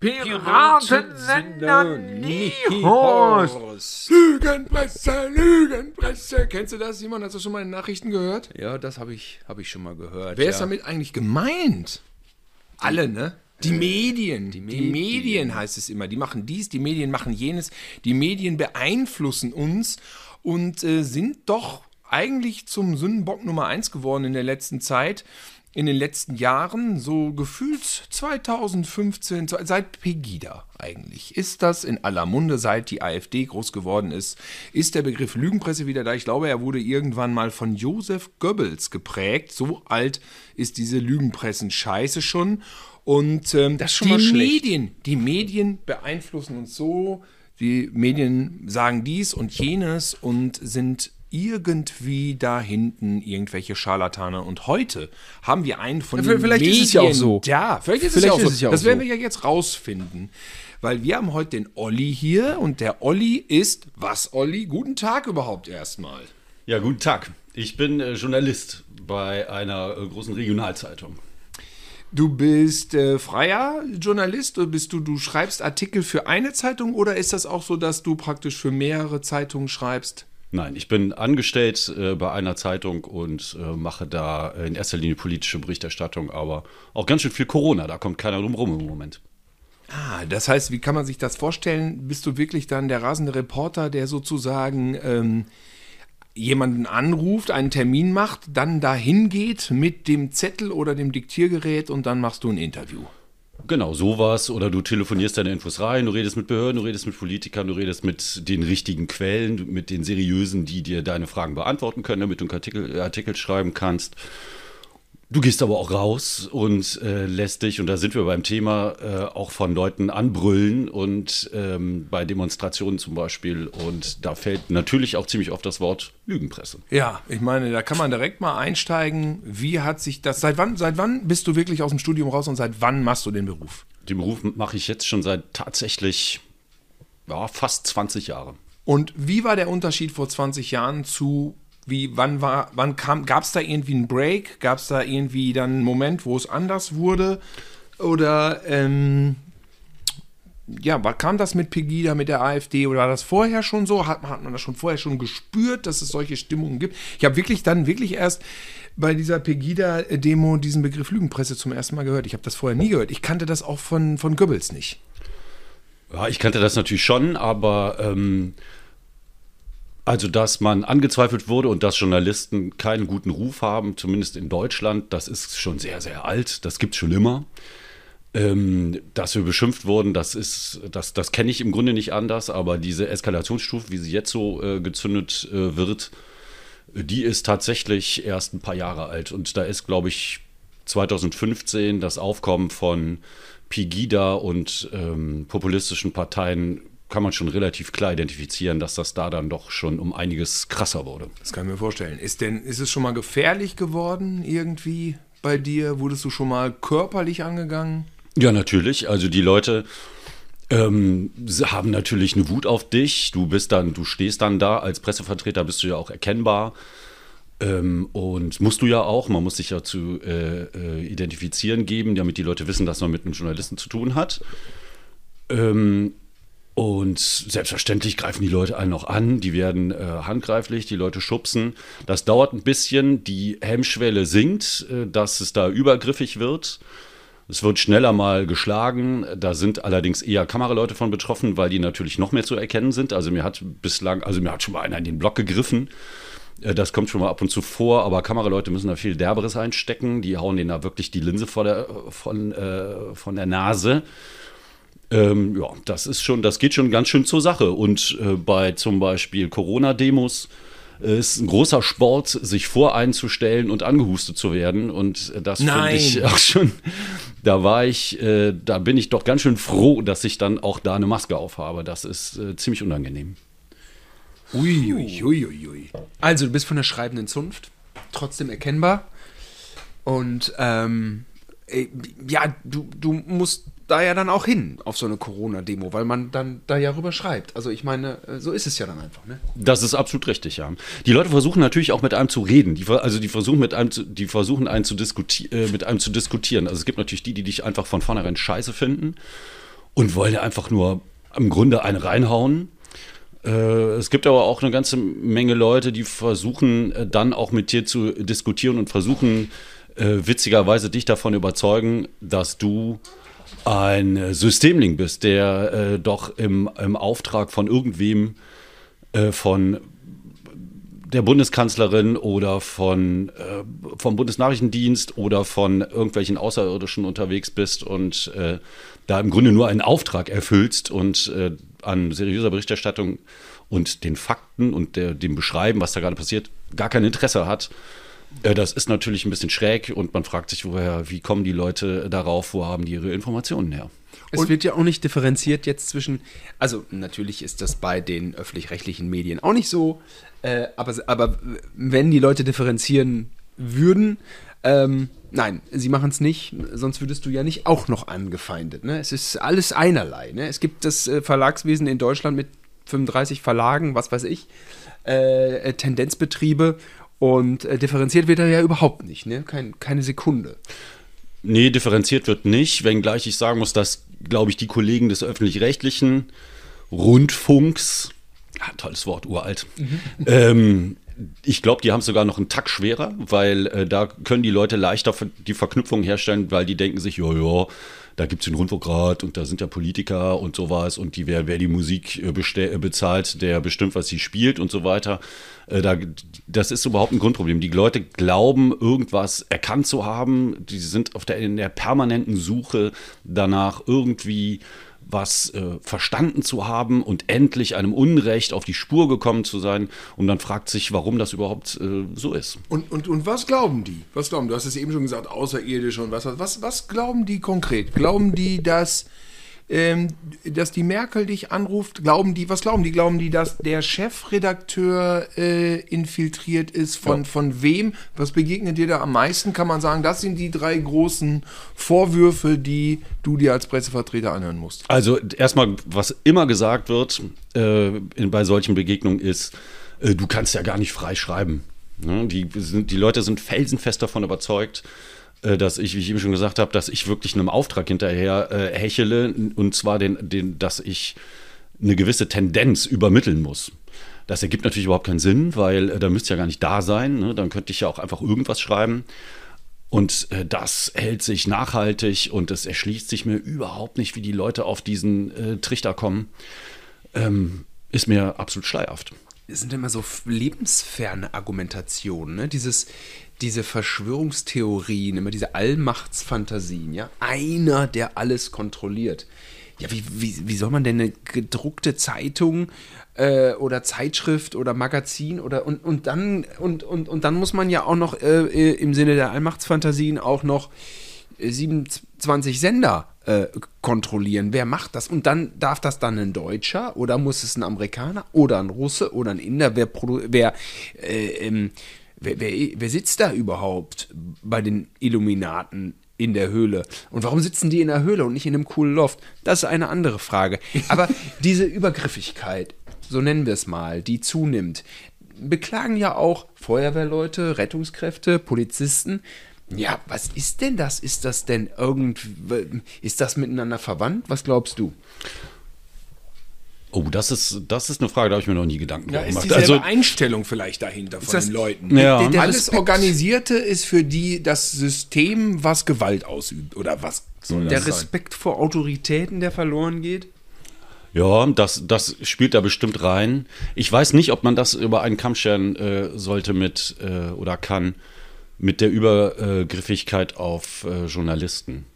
Piratensender Nihos. Lügenpresse, Lügenpresse. Kennst du das? Simon, hast du schon mal in Nachrichten gehört? Ja, das habe ich, hab ich schon mal gehört. Wer ja. ist damit eigentlich gemeint? Alle, ne? Die Medien. Die Medien. die Medien heißt es immer. Die machen dies, die Medien machen jenes. Die Medien beeinflussen uns und äh, sind doch eigentlich zum Sündenbock Nummer eins geworden in der letzten Zeit in den letzten Jahren, so gefühlt 2015, seit Pegida eigentlich, ist das in aller Munde, seit die AfD groß geworden ist, ist der Begriff Lügenpresse wieder da. Ich glaube, er wurde irgendwann mal von Josef Goebbels geprägt. So alt ist diese Lügenpressen-Scheiße schon. Und ähm, das schon die mal schlecht. Medien, die Medien beeinflussen uns so. Die Medien sagen dies und jenes und sind irgendwie da hinten irgendwelche Scharlatane. Und heute haben wir einen von Ja, den vielleicht ist es ja auch so. da. Vielleicht ist, es, Vielleicht ja auch ist so. es ja auch das werden so. wir ja jetzt rausfinden. Weil wir haben heute den Olli hier und der Olli ist, was Olli? Guten Tag überhaupt erstmal. Ja, guten Tag. Ich bin äh, Journalist bei einer äh, großen Regionalzeitung. Du bist äh, freier Journalist oder bist du, du schreibst Artikel für eine Zeitung oder ist das auch so, dass du praktisch für mehrere Zeitungen schreibst? Nein, ich bin angestellt äh, bei einer Zeitung und äh, mache da in erster Linie politische Berichterstattung, aber auch ganz schön viel Corona. Da kommt keiner drum rum im Moment. Ah, das heißt, wie kann man sich das vorstellen? Bist du wirklich dann der rasende Reporter, der sozusagen ähm, jemanden anruft, einen Termin macht, dann dahin geht mit dem Zettel oder dem Diktiergerät und dann machst du ein Interview? Genau, sowas. Oder du telefonierst deine Infos rein, du redest mit Behörden, du redest mit Politikern, du redest mit den richtigen Quellen, mit den seriösen, die dir deine Fragen beantworten können, damit du einen Artikel, Artikel schreiben kannst. Du gehst aber auch raus und äh, lässt dich, und da sind wir beim Thema, äh, auch von Leuten anbrüllen und ähm, bei Demonstrationen zum Beispiel. Und da fällt natürlich auch ziemlich oft das Wort Lügenpresse. Ja, ich meine, da kann man direkt mal einsteigen. Wie hat sich das, seit wann, seit wann bist du wirklich aus dem Studium raus und seit wann machst du den Beruf? Den Beruf mache ich jetzt schon seit tatsächlich ja, fast 20 Jahren. Und wie war der Unterschied vor 20 Jahren zu, wie, wann war, wann kam, gab es da irgendwie einen Break? Gab es da irgendwie dann einen Moment, wo es anders wurde? Oder, ähm, ja, war, kam das mit Pegida, mit der AfD oder war das vorher schon so? Hat, hat man das schon vorher schon gespürt, dass es solche Stimmungen gibt? Ich habe wirklich dann wirklich erst bei dieser Pegida-Demo diesen Begriff Lügenpresse zum ersten Mal gehört. Ich habe das vorher nie gehört. Ich kannte das auch von, von Goebbels nicht. Ja, ich kannte das natürlich schon, aber ähm, also, dass man angezweifelt wurde und dass Journalisten keinen guten Ruf haben, zumindest in Deutschland, das ist schon sehr, sehr alt. Das gibt es schon immer. Ähm, dass wir beschimpft wurden, das ist, das, das kenne ich im Grunde nicht anders, aber diese Eskalationsstufe, wie sie jetzt so äh, gezündet äh, wird, die ist tatsächlich erst ein paar Jahre alt. Und da ist, glaube ich, 2015 das Aufkommen von Pegida und ähm, populistischen Parteien kann man schon relativ klar identifizieren, dass das da dann doch schon um einiges krasser wurde. Das kann ich mir vorstellen. Ist denn, ist es schon mal gefährlich geworden irgendwie bei dir? Wurdest du schon mal körperlich angegangen? Ja, natürlich. Also die Leute ähm, haben natürlich eine Wut auf dich. Du bist dann, du stehst dann da als Pressevertreter, bist du ja auch erkennbar. Ähm, und musst du ja auch, man muss sich ja zu äh, äh, identifizieren geben, damit die Leute wissen, dass man mit einem Journalisten zu tun hat. Ähm, und selbstverständlich greifen die Leute einen noch an, die werden äh, handgreiflich, die Leute schubsen. Das dauert ein bisschen, die Hemmschwelle sinkt, äh, dass es da übergriffig wird. Es wird schneller mal geschlagen. Da sind allerdings eher Kameraleute von betroffen, weil die natürlich noch mehr zu erkennen sind. Also mir hat bislang, also mir hat schon mal einer in den Block gegriffen. Äh, Das kommt schon mal ab und zu vor, aber Kameraleute müssen da viel Derberes einstecken. Die hauen denen da wirklich die Linse vor der, von, äh, von der Nase. Ähm, ja, das ist schon, das geht schon ganz schön zur Sache. Und äh, bei zum Beispiel Corona-Demos äh, ist ein großer Sport, sich voreinzustellen und angehustet zu werden. Und äh, das finde ich auch schon, da war ich, äh, da bin ich doch ganz schön froh, dass ich dann auch da eine Maske aufhabe. Das ist äh, ziemlich unangenehm. Ui, ui, ui, ui. Also, du bist von der schreibenden Zunft, trotzdem erkennbar. Und ähm, äh, ja, du, du musst da ja dann auch hin auf so eine Corona-Demo, weil man dann da ja rüber schreibt. Also ich meine, äh, so ist es ja dann einfach, ne? Das ist absolut richtig, ja. Die Leute versuchen natürlich auch mit einem zu reden. Die, also die versuchen mit einem zu, die versuchen einen zu diskuti äh, mit einem zu diskutieren. Also es gibt natürlich die, die dich einfach von vornherein scheiße finden und wollen ja einfach nur im Grunde eine reinhauen. Äh, es gibt aber auch eine ganze Menge Leute, die versuchen dann auch mit dir zu diskutieren und versuchen witzigerweise dich davon überzeugen, dass du ein Systemling bist, der äh, doch im, im Auftrag von irgendwem äh, von der Bundeskanzlerin oder von, äh, vom Bundesnachrichtendienst oder von irgendwelchen Außerirdischen unterwegs bist und äh, da im Grunde nur einen Auftrag erfüllst und äh, an seriöser Berichterstattung und den Fakten und der, dem Beschreiben, was da gerade passiert, gar kein Interesse hat. Äh, das ist natürlich ein bisschen schräg und man fragt sich, woher, wie kommen die Leute darauf, wo haben die ihre Informationen her? Es wird ja auch nicht differenziert jetzt zwischen, also natürlich ist das bei den öffentlich-rechtlichen Medien auch nicht so, äh, aber, aber wenn die Leute differenzieren würden, ähm, nein, sie machen es nicht, sonst würdest du ja nicht auch noch angefeindet. Ne? Es ist alles einerlei. Ne? Es gibt das äh, Verlagswesen in Deutschland mit 35 Verlagen, was weiß ich, äh, Tendenzbetriebe und äh, differenziert wird er ja überhaupt nicht, ne? Kein, keine Sekunde. Nee, differenziert wird nicht, wenngleich ich sagen muss, dass, glaube ich, die Kollegen des öffentlich-rechtlichen Rundfunks, ah, tolles Wort, uralt, mhm. ähm, ich glaube, die haben es sogar noch einen Tack schwerer, weil äh, da können die Leute leichter die Verknüpfung herstellen, weil die denken sich, ja, ja, da gibt es den Rundfunkrat und da sind ja Politiker und sowas und die, wer, wer die Musik äh, äh, bezahlt, der bestimmt, was sie spielt und so weiter. Äh, da, das ist überhaupt ein Grundproblem. Die Leute glauben, irgendwas erkannt zu haben. Die sind auf der, in der permanenten Suche danach, irgendwie was äh, verstanden zu haben und endlich einem Unrecht auf die Spur gekommen zu sein. Und dann fragt sich, warum das überhaupt äh, so ist. Und, und, und was glauben die? Was glauben? Du hast es eben schon gesagt, außerirdisch und was, was, was glauben die konkret? Glauben die, dass ähm, dass die Merkel dich anruft, glauben die, was glauben die? Glauben die, dass der Chefredakteur äh, infiltriert ist? Von, ja. von wem? Was begegnet dir da am meisten? Kann man sagen, das sind die drei großen Vorwürfe, die du dir als Pressevertreter anhören musst. Also erstmal, was immer gesagt wird äh, bei solchen Begegnungen ist, äh, du kannst ja gar nicht frei schreiben. Ne? Die, sind, die Leute sind felsenfest davon überzeugt, dass ich, wie ich eben schon gesagt habe, dass ich wirklich einem Auftrag hinterher äh, hechele und zwar den, den, dass ich eine gewisse Tendenz übermitteln muss. Das ergibt natürlich überhaupt keinen Sinn, weil äh, da müsste ja gar nicht da sein. Ne? Dann könnte ich ja auch einfach irgendwas schreiben. Und äh, das hält sich nachhaltig und es erschließt sich mir überhaupt nicht, wie die Leute auf diesen äh, Trichter kommen. Ähm, ist mir absolut schleierhaft sind immer so lebensferne Argumentationen, ne? Dieses, diese Verschwörungstheorien, immer diese Allmachtsfantasien, ja? Einer, der alles kontrolliert. Ja, wie, wie, wie soll man denn eine gedruckte Zeitung äh, oder Zeitschrift oder Magazin oder und, und dann und, und, und dann muss man ja auch noch äh, äh im Sinne der Allmachtsfantasien auch noch äh, sieben, 20 Sender äh, kontrollieren. Wer macht das? Und dann darf das dann ein Deutscher oder muss es ein Amerikaner oder ein Russe oder ein Inder? Wer, wer, äh, ähm, wer, wer, wer sitzt da überhaupt bei den Illuminaten? in der Höhle. Und warum sitzen die in der Höhle und nicht in einem coolen Loft? Das ist eine andere Frage. Aber diese Übergriffigkeit, so nennen wir es mal, die zunimmt, beklagen ja auch Feuerwehrleute, Rettungskräfte, Polizisten, ja, was ist denn das? Ist das denn irgendwie, ist das miteinander verwandt? Was glaubst du? Oh, das ist, das ist eine Frage, da habe ich mir noch nie Gedanken ja, gemacht. Ist also, Einstellung vielleicht dahinter von den Leuten. Ja. Der, der Alles Organisierte ist für die das System, was Gewalt ausübt. Oder was soll das Der sein? Respekt vor Autoritäten, der verloren geht? Ja, das, das spielt da bestimmt rein. Ich weiß nicht, ob man das über einen Kamm scheren äh, sollte mit äh, oder kann mit der Übergriffigkeit auf äh, Journalisten.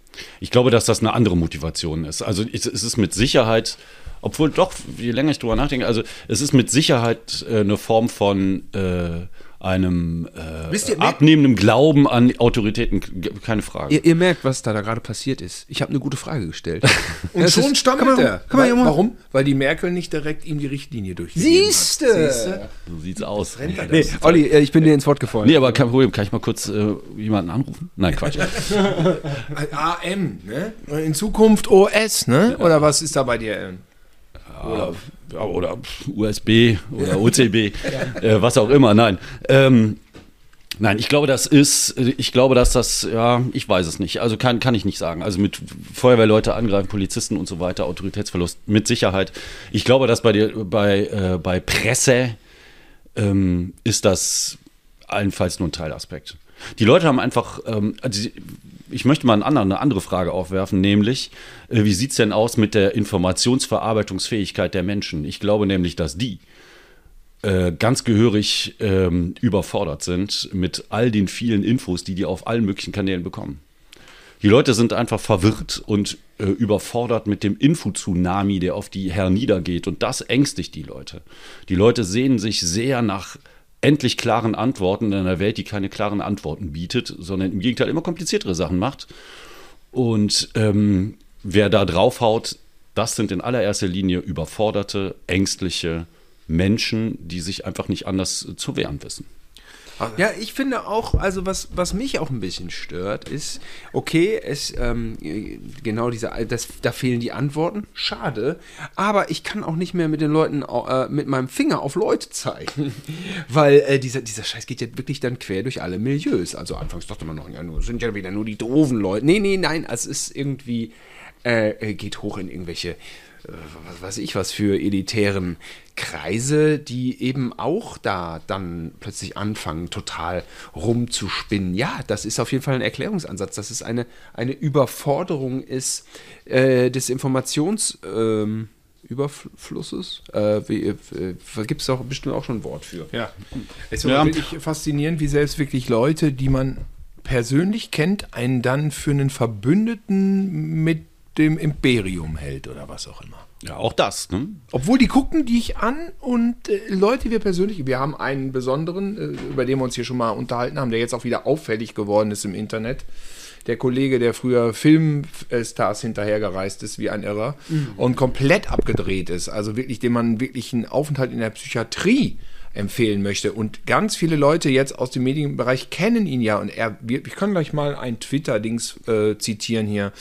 Ich glaube, dass das eine andere Motivation ist. Also es ist mit Sicherheit obwohl doch, je länger ich drüber nachdenke, also es ist mit Sicherheit äh, eine Form von äh, einem äh, abnehmendem Glauben an Autoritäten, keine Frage. Ihr, ihr merkt, was da, da gerade passiert ist. Ich habe eine gute Frage gestellt. Und schon stammelt er. Weil, warum? Weil die Merkel nicht direkt ihm die Richtlinie durchgegeben Siehste. hat. Siehste? So sieht's aus. Nee, Olli, äh, ich bin dir ins Wort gefallen. Nee, aber kein Problem. Kann ich mal kurz äh, jemanden anrufen? Nein, Quatsch. AM, ne? In Zukunft OS, ne? Oder was ist da bei dir? oder, oder USB oder OCB, äh, was auch immer. Nein. Ähm, Nein, ich glaube, das ist, ich glaube, dass das, ja, ich weiß es nicht. Also kann, kann ich nicht sagen. Also mit Feuerwehrleute angreifen, Polizisten und so weiter, Autoritätsverlust mit Sicherheit. Ich glaube, dass bei dir, bei, äh, bei Presse ähm, ist das allenfalls nur ein Teilaspekt. Die Leute haben einfach, ähm, also ich möchte mal eine andere, Frage aufwerfen, nämlich, äh, wie sieht es denn aus mit der Informationsverarbeitungsfähigkeit der Menschen? Ich glaube nämlich, dass die äh, ganz gehörig ähm, überfordert sind mit all den vielen Infos, die die auf allen möglichen Kanälen bekommen. Die Leute sind einfach verwirrt und äh, überfordert mit dem Info-Tsunami, der auf die herniedergeht. Und das ängstigt die Leute. Die Leute sehnen sich sehr nach endlich klaren Antworten in einer Welt, die keine klaren Antworten bietet, sondern im Gegenteil immer kompliziertere Sachen macht. Und ähm, wer da draufhaut, das sind in allererster Linie überforderte, ängstliche Menschen, die sich einfach nicht anders zu wehren wissen. Ja, ich finde auch, also was, was mich auch ein bisschen stört, ist, okay, es, ähm, genau diese, das, da fehlen die Antworten, schade, aber ich kann auch nicht mehr mit den Leuten, äh, mit meinem Finger auf Leute zeigen, weil äh, dieser, dieser Scheiß geht ja wirklich dann quer durch alle Milieus. Also anfangs dachte man noch, ja, nur, sind ja wieder nur die doofen Leute. Nee, nee, nein, es ist irgendwie, äh, äh geht hoch in irgendwelche was weiß ich was für elitären Kreise, die eben auch da dann plötzlich anfangen, total rumzuspinnen. Ja, das ist auf jeden Fall ein Erklärungsansatz, dass es eine, eine Überforderung ist äh, des Informationsüberflusses. Ähm, äh, äh, Gibt es auch bestimmt auch schon ein Wort für. Ja, es ist ja. wirklich faszinierend, wie selbst wirklich Leute, die man persönlich kennt, einen dann für einen Verbündeten mit dem Imperium hält oder was auch immer. Ja, auch das. Ne? Obwohl die gucken dich an und äh, Leute, wir persönlich, wir haben einen besonderen, äh, über den wir uns hier schon mal unterhalten haben, der jetzt auch wieder auffällig geworden ist im Internet. Der Kollege, der früher Filmstars hinterhergereist ist wie ein Irrer mhm. und komplett abgedreht ist. Also wirklich, dem man wirklich einen Aufenthalt in der Psychiatrie empfehlen möchte. Und ganz viele Leute jetzt aus dem Medienbereich kennen ihn ja. Und er, wir, ich kann gleich mal ein Twitter-Dings äh, zitieren hier.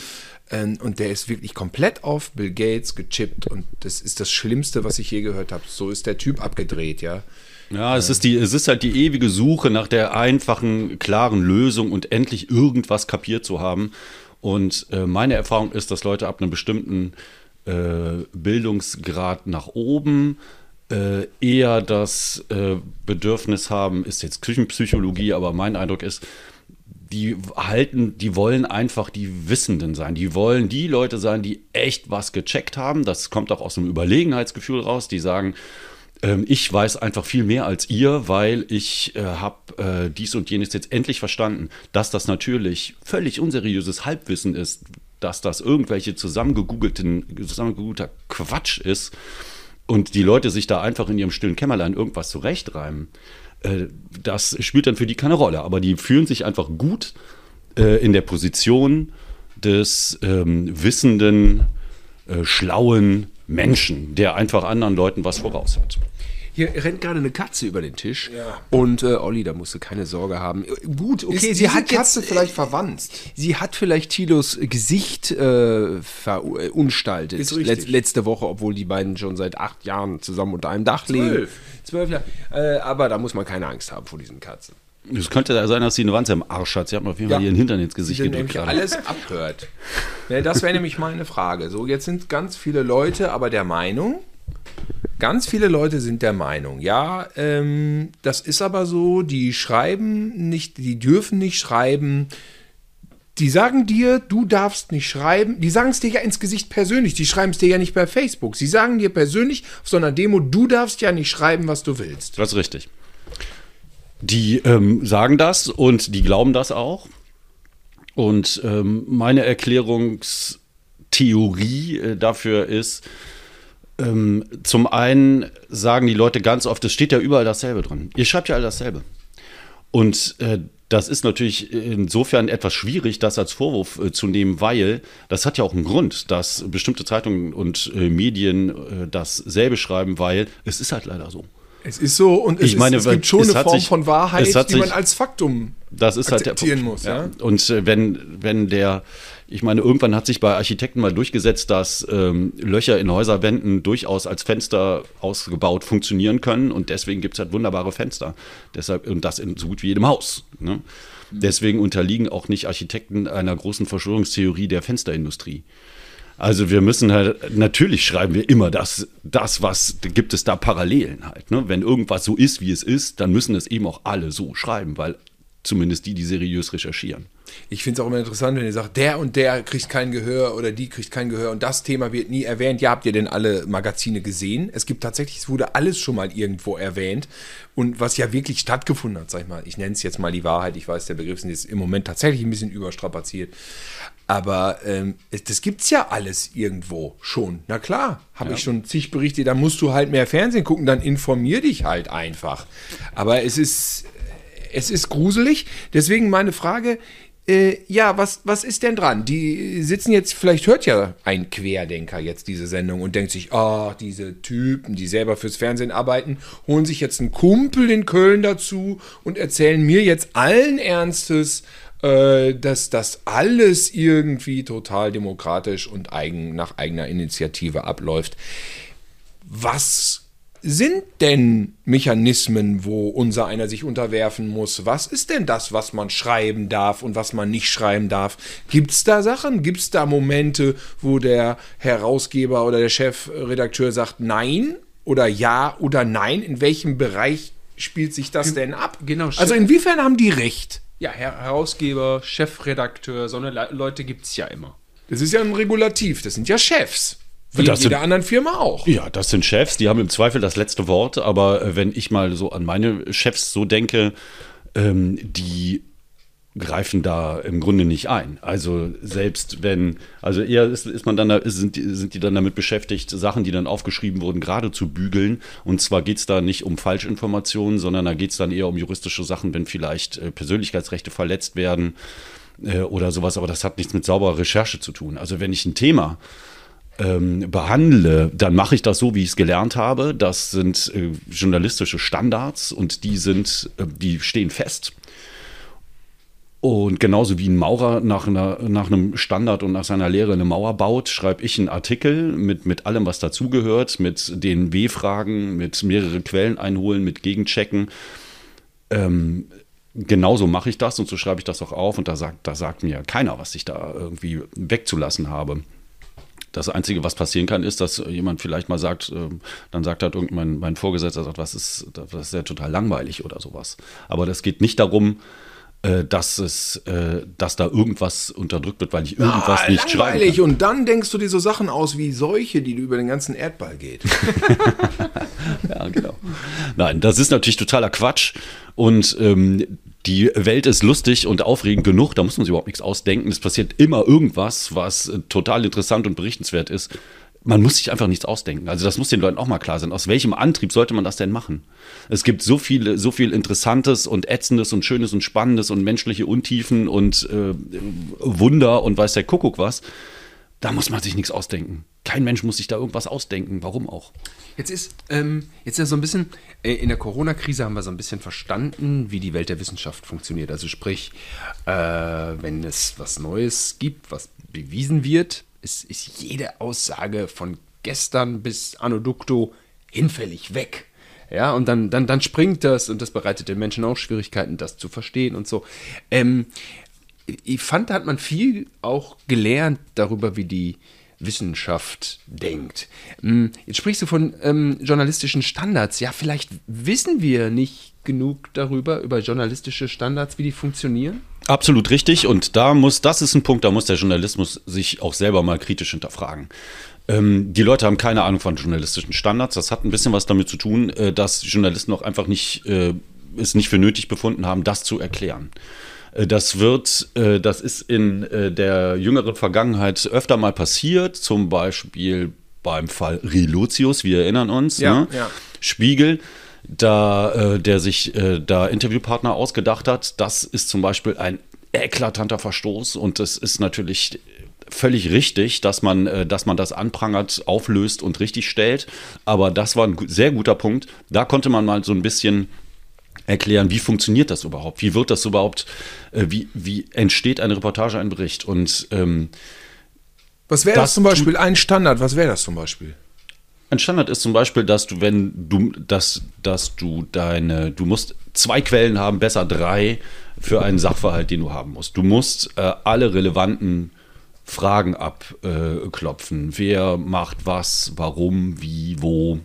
Ähm, und der ist wirklich komplett auf Bill Gates gechippt. Und das ist das Schlimmste, was ich je gehört habe. So ist der Typ abgedreht, ja. Ja, es ist, die, es ist halt die ewige Suche nach der einfachen, klaren Lösung und endlich irgendwas kapiert zu haben. Und äh, meine Erfahrung ist, dass Leute ab einem bestimmten äh, Bildungsgrad nach oben äh, eher das äh, Bedürfnis haben, ist jetzt Küchenpsychologie, aber mein Eindruck ist, die halten, die wollen einfach die Wissenden sein. Die wollen die Leute sein, die echt was gecheckt haben. Das kommt auch aus einem Überlegenheitsgefühl raus. Die sagen, ähm, ich weiß einfach viel mehr als ihr, weil ich äh, habe äh, dies und jenes jetzt endlich verstanden, dass das natürlich völlig unseriöses Halbwissen ist, dass das irgendwelche zusammengegoogelten, zusammengegoogelter Quatsch ist und die Leute sich da einfach in ihrem stillen Kämmerlein irgendwas zurechtreimen. Äh, das spielt dann für die keine Rolle. Aber die fühlen sich einfach gut äh, in der Position des ähm, wissenden, äh, schlauen Menschen, der einfach anderen Leuten was voraus hat. Hier rennt gerade eine Katze über den Tisch. Ja. Und äh, Olli, da musst du keine Sorge haben. Gut, okay, Ist sie hat Katze jetzt, vielleicht verwandt. Sie hat vielleicht Tilos Gesicht äh, verunstaltet. Letz, letzte Woche, obwohl die beiden schon seit acht Jahren zusammen unter einem Dach Zwölf. leben. Zwölf Jahre. Äh, aber da muss man keine Angst haben vor diesen Katzen. Es könnte da sein, dass sie eine Wanze im Arsch hat. Sie hat mir auf jeden Fall ihren Hintern ins Gesicht gedrückt. alles abhört. das wäre nämlich meine Frage. So, jetzt sind ganz viele Leute aber der Meinung, Ganz viele Leute sind der Meinung, ja, ähm, das ist aber so, die schreiben nicht, die dürfen nicht schreiben. Die sagen dir, du darfst nicht schreiben. Die sagen es dir ja ins Gesicht persönlich. Die schreiben es dir ja nicht per Facebook. Sie sagen dir persönlich auf so einer Demo, du darfst ja nicht schreiben, was du willst. Das ist richtig. Die ähm, sagen das und die glauben das auch. Und ähm, meine Erklärungstheorie äh, dafür ist, ähm, zum einen sagen die Leute ganz oft, es steht ja überall dasselbe drin. Ihr schreibt ja all dasselbe. Und äh, das ist natürlich insofern etwas schwierig, das als Vorwurf äh, zu nehmen, weil das hat ja auch einen Grund, dass bestimmte Zeitungen und äh, Medien äh, dasselbe schreiben, weil es ist halt leider so. Es ist so und es, ich meine, ist, es gibt schon eine Form sich, von Wahrheit, die man als Faktum das ist halt der Punkt. muss. Ja? Und äh, wenn, wenn der Ich meine, irgendwann hat sich bei Architekten mal durchgesetzt, dass ähm, Löcher in Häuserwänden durchaus als Fenster ausgebaut funktionieren können und deswegen gibt es halt wunderbare Fenster. Deshalb, und das in so gut wie jedem Haus. Ne? Deswegen unterliegen auch nicht Architekten einer großen Verschwörungstheorie der Fensterindustrie. Also wir müssen halt, natürlich schreiben wir immer das, das was, gibt es da Parallelen halt. Ne? Wenn irgendwas so ist, wie es ist, dann müssen es eben auch alle so schreiben, weil zumindest die, die seriös recherchieren. Ich finde es auch immer interessant, wenn ihr sagt, der und der kriegt kein Gehör oder die kriegt kein Gehör und das Thema wird nie erwähnt. Ja, habt ihr denn alle Magazine gesehen? Es gibt tatsächlich, es wurde alles schon mal irgendwo erwähnt und was ja wirklich stattgefunden hat, sag ich mal. Ich nenne es jetzt mal die Wahrheit. Ich weiß, der Begriff ist jetzt im Moment tatsächlich ein bisschen überstrapaziert. Aber ähm, das gibt's ja alles irgendwo schon. Na klar, habe ja. ich schon zig Berichte, da musst du halt mehr Fernsehen gucken, dann informier dich halt einfach. Aber es ist, es ist gruselig. Deswegen meine Frage, äh, ja, was, was ist denn dran? Die sitzen jetzt, vielleicht hört ja ein Querdenker jetzt diese Sendung und denkt sich, oh, diese Typen, die selber fürs Fernsehen arbeiten, holen sich jetzt einen Kumpel in Köln dazu und erzählen mir jetzt allen Ernstes, äh, dass das alles irgendwie total demokratisch und eigen, nach eigener Initiative abläuft. Was sind denn Mechanismen, wo unser einer sich unterwerfen muss? Was ist denn das, was man schreiben darf und was man nicht schreiben darf? Gibt es da Sachen? Gibt es da Momente, wo der Herausgeber oder der Chefredakteur sagt Nein oder Ja oder Nein? In welchem Bereich spielt sich das denn ab? Genau. Also inwiefern haben die recht? Ja, Herausgeber, Chefredakteur, so eine Leute gibt es ja immer. Das ist ja ein Regulativ, das sind ja Chefs. Wie das in jeder anderen Firma auch. Ja, das sind Chefs, die haben im Zweifel das letzte Wort, aber äh, wenn ich mal so an meine Chefs so denke, ähm, die greifen da im Grunde nicht ein. Also selbst wenn, also eher ist, ist man dann da, sind, die, sind die dann damit beschäftigt, Sachen, die dann aufgeschrieben wurden, gerade zu bügeln. Und zwar geht es da nicht um Falschinformationen, sondern da geht es dann eher um juristische Sachen, wenn vielleicht äh, Persönlichkeitsrechte verletzt werden äh, oder sowas. Aber das hat nichts mit sauberer Recherche zu tun. Also wenn ich ein Thema ähm, behandle, dann mache ich das so, wie ich es gelernt habe. Das sind äh, journalistische Standards und die sind, äh, die stehen fest. Und genauso wie ein Maurer nach, einer, nach einem Standard und nach seiner Lehre eine Mauer baut, schreibe ich einen Artikel mit, mit allem, was dazugehört, mit den W-Fragen, mit mehrere Quellen einholen, mit Gegenchecken. Ähm, genauso mache ich das und so schreibe ich das auch auf und da sagt, da sagt mir keiner, was ich da irgendwie wegzulassen habe. Das Einzige, was passieren kann, ist, dass jemand vielleicht mal sagt, äh, dann sagt halt irgendein mein Vorgesetzter, sagt, was ist, das ist ja total langweilig oder sowas. Aber das geht nicht darum, dass es, äh, dass da irgendwas unterdrückt wird, weil ich irgendwas ah, nicht schreibe. Und dann denkst du dir so Sachen aus wie solche, die über den ganzen Erdball geht. ja, genau. Nein, das ist natürlich totaler Quatsch. Und ähm, die Welt ist lustig und aufregend genug, da muss man sich überhaupt nichts ausdenken. Es passiert immer irgendwas, was äh, total interessant und berichtenswert ist. Man muss sich einfach nichts ausdenken. Also das muss den Leuten auch mal klar sein. Aus welchem Antrieb sollte man das denn machen? Es gibt so viele, so viel Interessantes und Ätzendes und Schönes und Spannendes und menschliche Untiefen und äh, Wunder und weiß der Kuckuck was. Da muss man sich nichts ausdenken. Kein Mensch muss sich da irgendwas ausdenken. Warum auch? Jetzt ist, ähm, jetzt ist so ein bisschen, äh, in der Corona-Krise haben wir so ein bisschen verstanden, wie die Welt der Wissenschaft funktioniert. Also sprich, äh, wenn es was Neues gibt, was bewiesen wird, ist, ist jede Aussage von gestern bis Anno hinfällig weg. Ja, und dann, dann, dann springt das und das bereitet den Menschen auch Schwierigkeiten, das zu verstehen und so. Ähm, ich fand, da hat man viel auch gelernt darüber, wie die Wissenschaft denkt. Hm, jetzt sprichst du von ähm, journalistischen Standards. Ja, vielleicht wissen wir nicht genug darüber, über journalistische Standards, wie die funktionieren. Absolut richtig. Und da muss, das ist ein Punkt, da muss der Journalismus sich auch selber mal kritisch hinterfragen. Ähm, die Leute haben keine Ahnung von journalistischen Standards. Das hat ein bisschen was damit zu tun, äh, dass Journalisten auch einfach nicht, äh, es nicht für nötig befunden haben, das zu erklären. Äh, das wird, äh, das ist in äh, der jüngeren Vergangenheit öfter mal passiert, zum Beispiel beim Fall Relotius, wir erinnern uns, ja, ne? ja. Spiegel, da der sich da Interviewpartner ausgedacht hat. Das ist zum Beispiel ein eklatanter Verstoß und das ist natürlich völlig richtig, dass man, dass man das anprangert, auflöst und richtig stellt. Aber das war ein sehr guter Punkt. Da konnte man mal so ein bisschen erklären, wie funktioniert das überhaupt? Wie wird das überhaupt, äh, wie, wie entsteht eine Reportage, ein Bericht? Und ähm, Was wäre das, Das zum Beispiel ein Standard? Was wäre das zum Beispiel? Ein Standard ist zum Beispiel, dass du, wenn du, dass, dass du deine, du musst zwei Quellen haben, besser drei für einen Sachverhalt, den du haben musst. Du musst äh, alle relevanten Fragen abklopfen. Wer macht was, warum, wie, wo,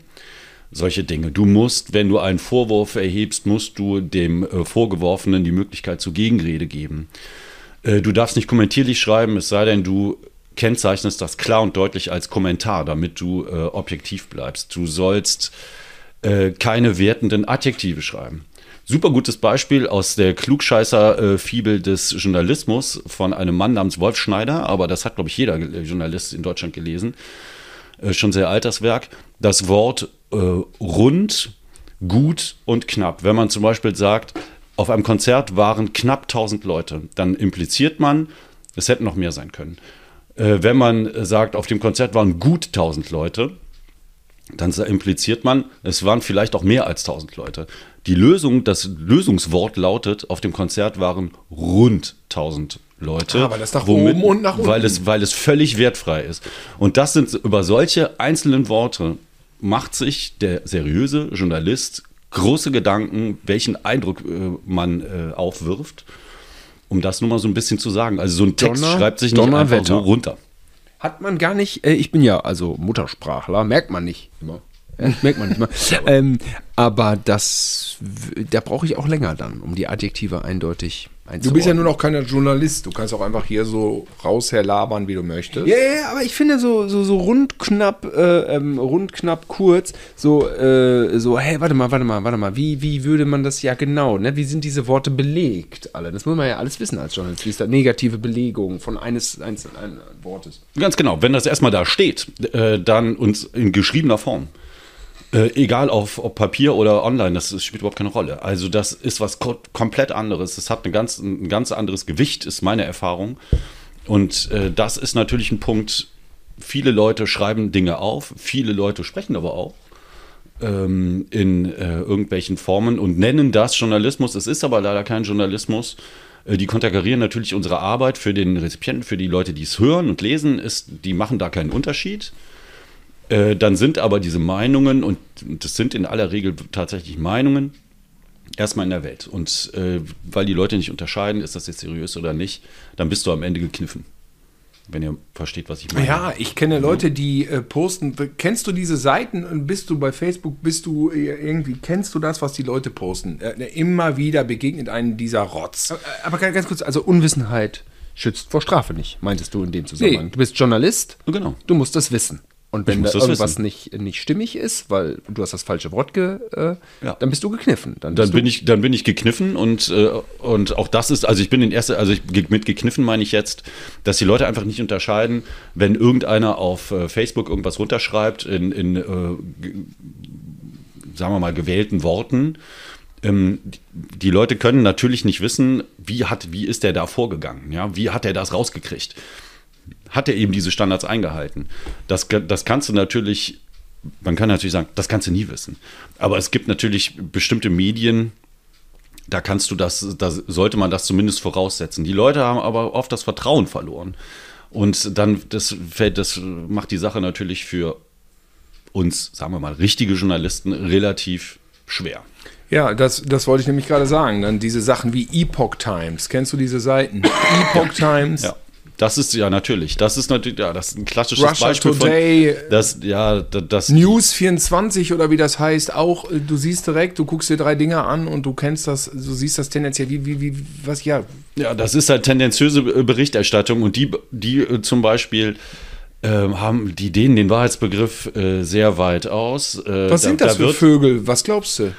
solche Dinge. Du musst, wenn du einen Vorwurf erhebst, musst du dem äh, Vorgeworfenen die Möglichkeit zur Gegenrede geben. Äh, du darfst nicht kommentierlich schreiben, es sei denn, du kennzeichnest das klar und deutlich als Kommentar, damit du äh, objektiv bleibst. Du sollst keine wertenden Adjektive schreiben. Super gutes Beispiel aus der Klugscheißer-Fibel des Journalismus von einem Mann namens Wolf Schneider, aber das hat, glaube ich, jeder Journalist in Deutschland gelesen. Schon sehr altes Werk. Das Wort äh, rund, gut und knapp. Wenn man zum Beispiel sagt, auf einem Konzert waren knapp 1000 Leute, dann impliziert man, es hätten noch mehr sein können. Äh, wenn man sagt, auf dem Konzert waren gut 1000 Leute, dann impliziert man, es waren vielleicht auch mehr als 1000 Leute. Die Lösung, das Lösungswort lautet, auf dem Konzert waren rund 1000 Leute. Ah, weil das nach oben und nach unten. Weil es, weil es völlig wertfrei ist. Und das sind über solche einzelnen Worte macht sich der seriöse Journalist große Gedanken, welchen Eindruck äh, man äh, aufwirft, um das nur mal so ein bisschen zu sagen. Also so ein Text Donner- schreibt sich nicht einfach Donnerwetter. so runter. Hat man gar nicht, äh, ich bin ja also Muttersprachler, merkt man nicht immer. Merkt man nicht mal. ähm, aber das, da brauche ich auch länger dann, um die Adjektive eindeutig Du bist ja nur noch keiner Journalist. Du kannst auch einfach hier so rausherlabern, wie du möchtest. Ja, ja, ja, aber ich finde so, so, so rund knapp, äh, ähm, rund knapp kurz, so, äh, so, hey, warte mal, warte mal, warte mal, wie, wie würde man das ja genau, ne? Wie sind diese Worte belegt alle? Das muss man ja alles wissen als Journalist. Wie ist da negative Belegung von eines, eines, eines Wortes? Ganz genau. Wenn das erstmal da steht, äh, dann uns in geschriebener Form. Äh, egal auf, ob Papier oder online, das, das spielt überhaupt keine Rolle. Also das ist was ko komplett anderes. Das hat eine ganz, ein ganz anderes Gewicht, ist meine Erfahrung. Und äh, das ist natürlich ein Punkt, viele Leute schreiben Dinge auf, viele Leute sprechen aber auch ähm, in äh, irgendwelchen Formen und nennen das Journalismus. Es ist aber leider kein Journalismus. Äh, Die konterkarieren natürlich unsere Arbeit für den Rezipienten, für die Leute, die es hören und lesen, ist, die machen da keinen Unterschied. Äh, Dann sind aber diese Meinungen, und das sind in aller Regel tatsächlich Meinungen, erstmal in der Welt. Und äh, weil die Leute nicht unterscheiden, ist das jetzt seriös oder nicht, dann bist du am Ende gekniffen. Wenn ihr versteht, was ich meine. Ja, ich kenne Leute, die äh, posten. Kennst du diese Seiten und bist du bei Facebook, bist du äh, irgendwie, kennst du das, was die Leute posten? Äh, immer wieder begegnet einem dieser Rotz. Aber ganz ganz kurz, also Unwissenheit schützt vor Strafe nicht, meintest du in dem Zusammenhang. Nee. Du bist Journalist, Genau. du musst das wissen. Und wenn da irgendwas wissen. nicht, nicht stimmig ist, weil du hast das falsche Wort ge, äh, Ja. dann bist du gekniffen. Dann, Dann bin ich, dann bin ich gekniffen und, äh, und auch das ist, also ich bin in erster, also ich, mit gekniffen meine ich jetzt, dass die Leute einfach nicht unterscheiden, wenn irgendeiner auf äh, Facebook irgendwas runterschreibt in, in äh, ge- sagen wir mal, gewählten Worten. Ähm, die, die Leute können natürlich nicht wissen, wie hat, wie ist der da vorgegangen, ja, wie hat er das rausgekriegt? Hat er eben diese Standards eingehalten? Das, das kannst du natürlich man kann natürlich sagen, das kannst du nie wissen. Aber es gibt natürlich bestimmte Medien, da kannst du das, da sollte man das zumindest voraussetzen. Die Leute haben aber oft das Vertrauen verloren. Und dann, das fällt, das macht die Sache natürlich für uns, sagen wir mal, richtige Journalisten relativ schwer. Ja, das, das wollte ich nämlich gerade sagen. Dann diese Sachen wie Epoch Times. Kennst du diese Seiten? Epoch Times. Ja. Das ist ja natürlich, das ist natürlich, ja, das ist ein klassisches Russia Beispiel Today. von, das, ja, da- das, News 24 oder wie das heißt, auch, äh, du siehst direkt, du guckst dir drei Dinge an und du kennst das, du siehst das tendenziell, wie, wie, wie, was, ja, Ja, das ist halt tendenziöse äh, Berichterstattung und die, die äh, zum Beispiel ähm, haben, die dehnen den Wahrheitsbegriff äh, sehr weit aus. Äh, was da- sind das da für Vögel? Was glaubst du?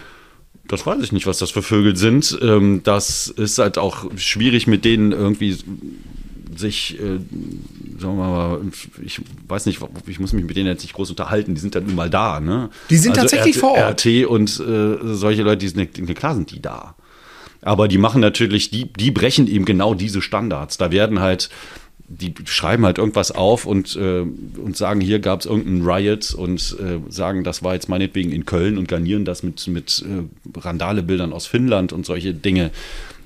Das weiß ich nicht, was das für Vögel sind. Ähm, das ist halt auch schwierig, mit denen irgendwie sich, äh, sagen wir mal, ich weiß nicht, ich muss mich mit denen jetzt nicht groß unterhalten, die sind dann nun mal da, ne? Die sind tatsächlich RT, vor Ort. RT und äh, solche Leute, die sind, klar sind die da. Aber die machen natürlich, die, die brechen eben genau diese Standards. Da werden halt die schreiben halt irgendwas auf und, äh, und sagen, hier gab es irgendeinen Riot und äh, sagen, das war jetzt meinetwegen in Köln und garnieren das mit, mit äh, Randale-Bildern aus Finnland und solche Dinge.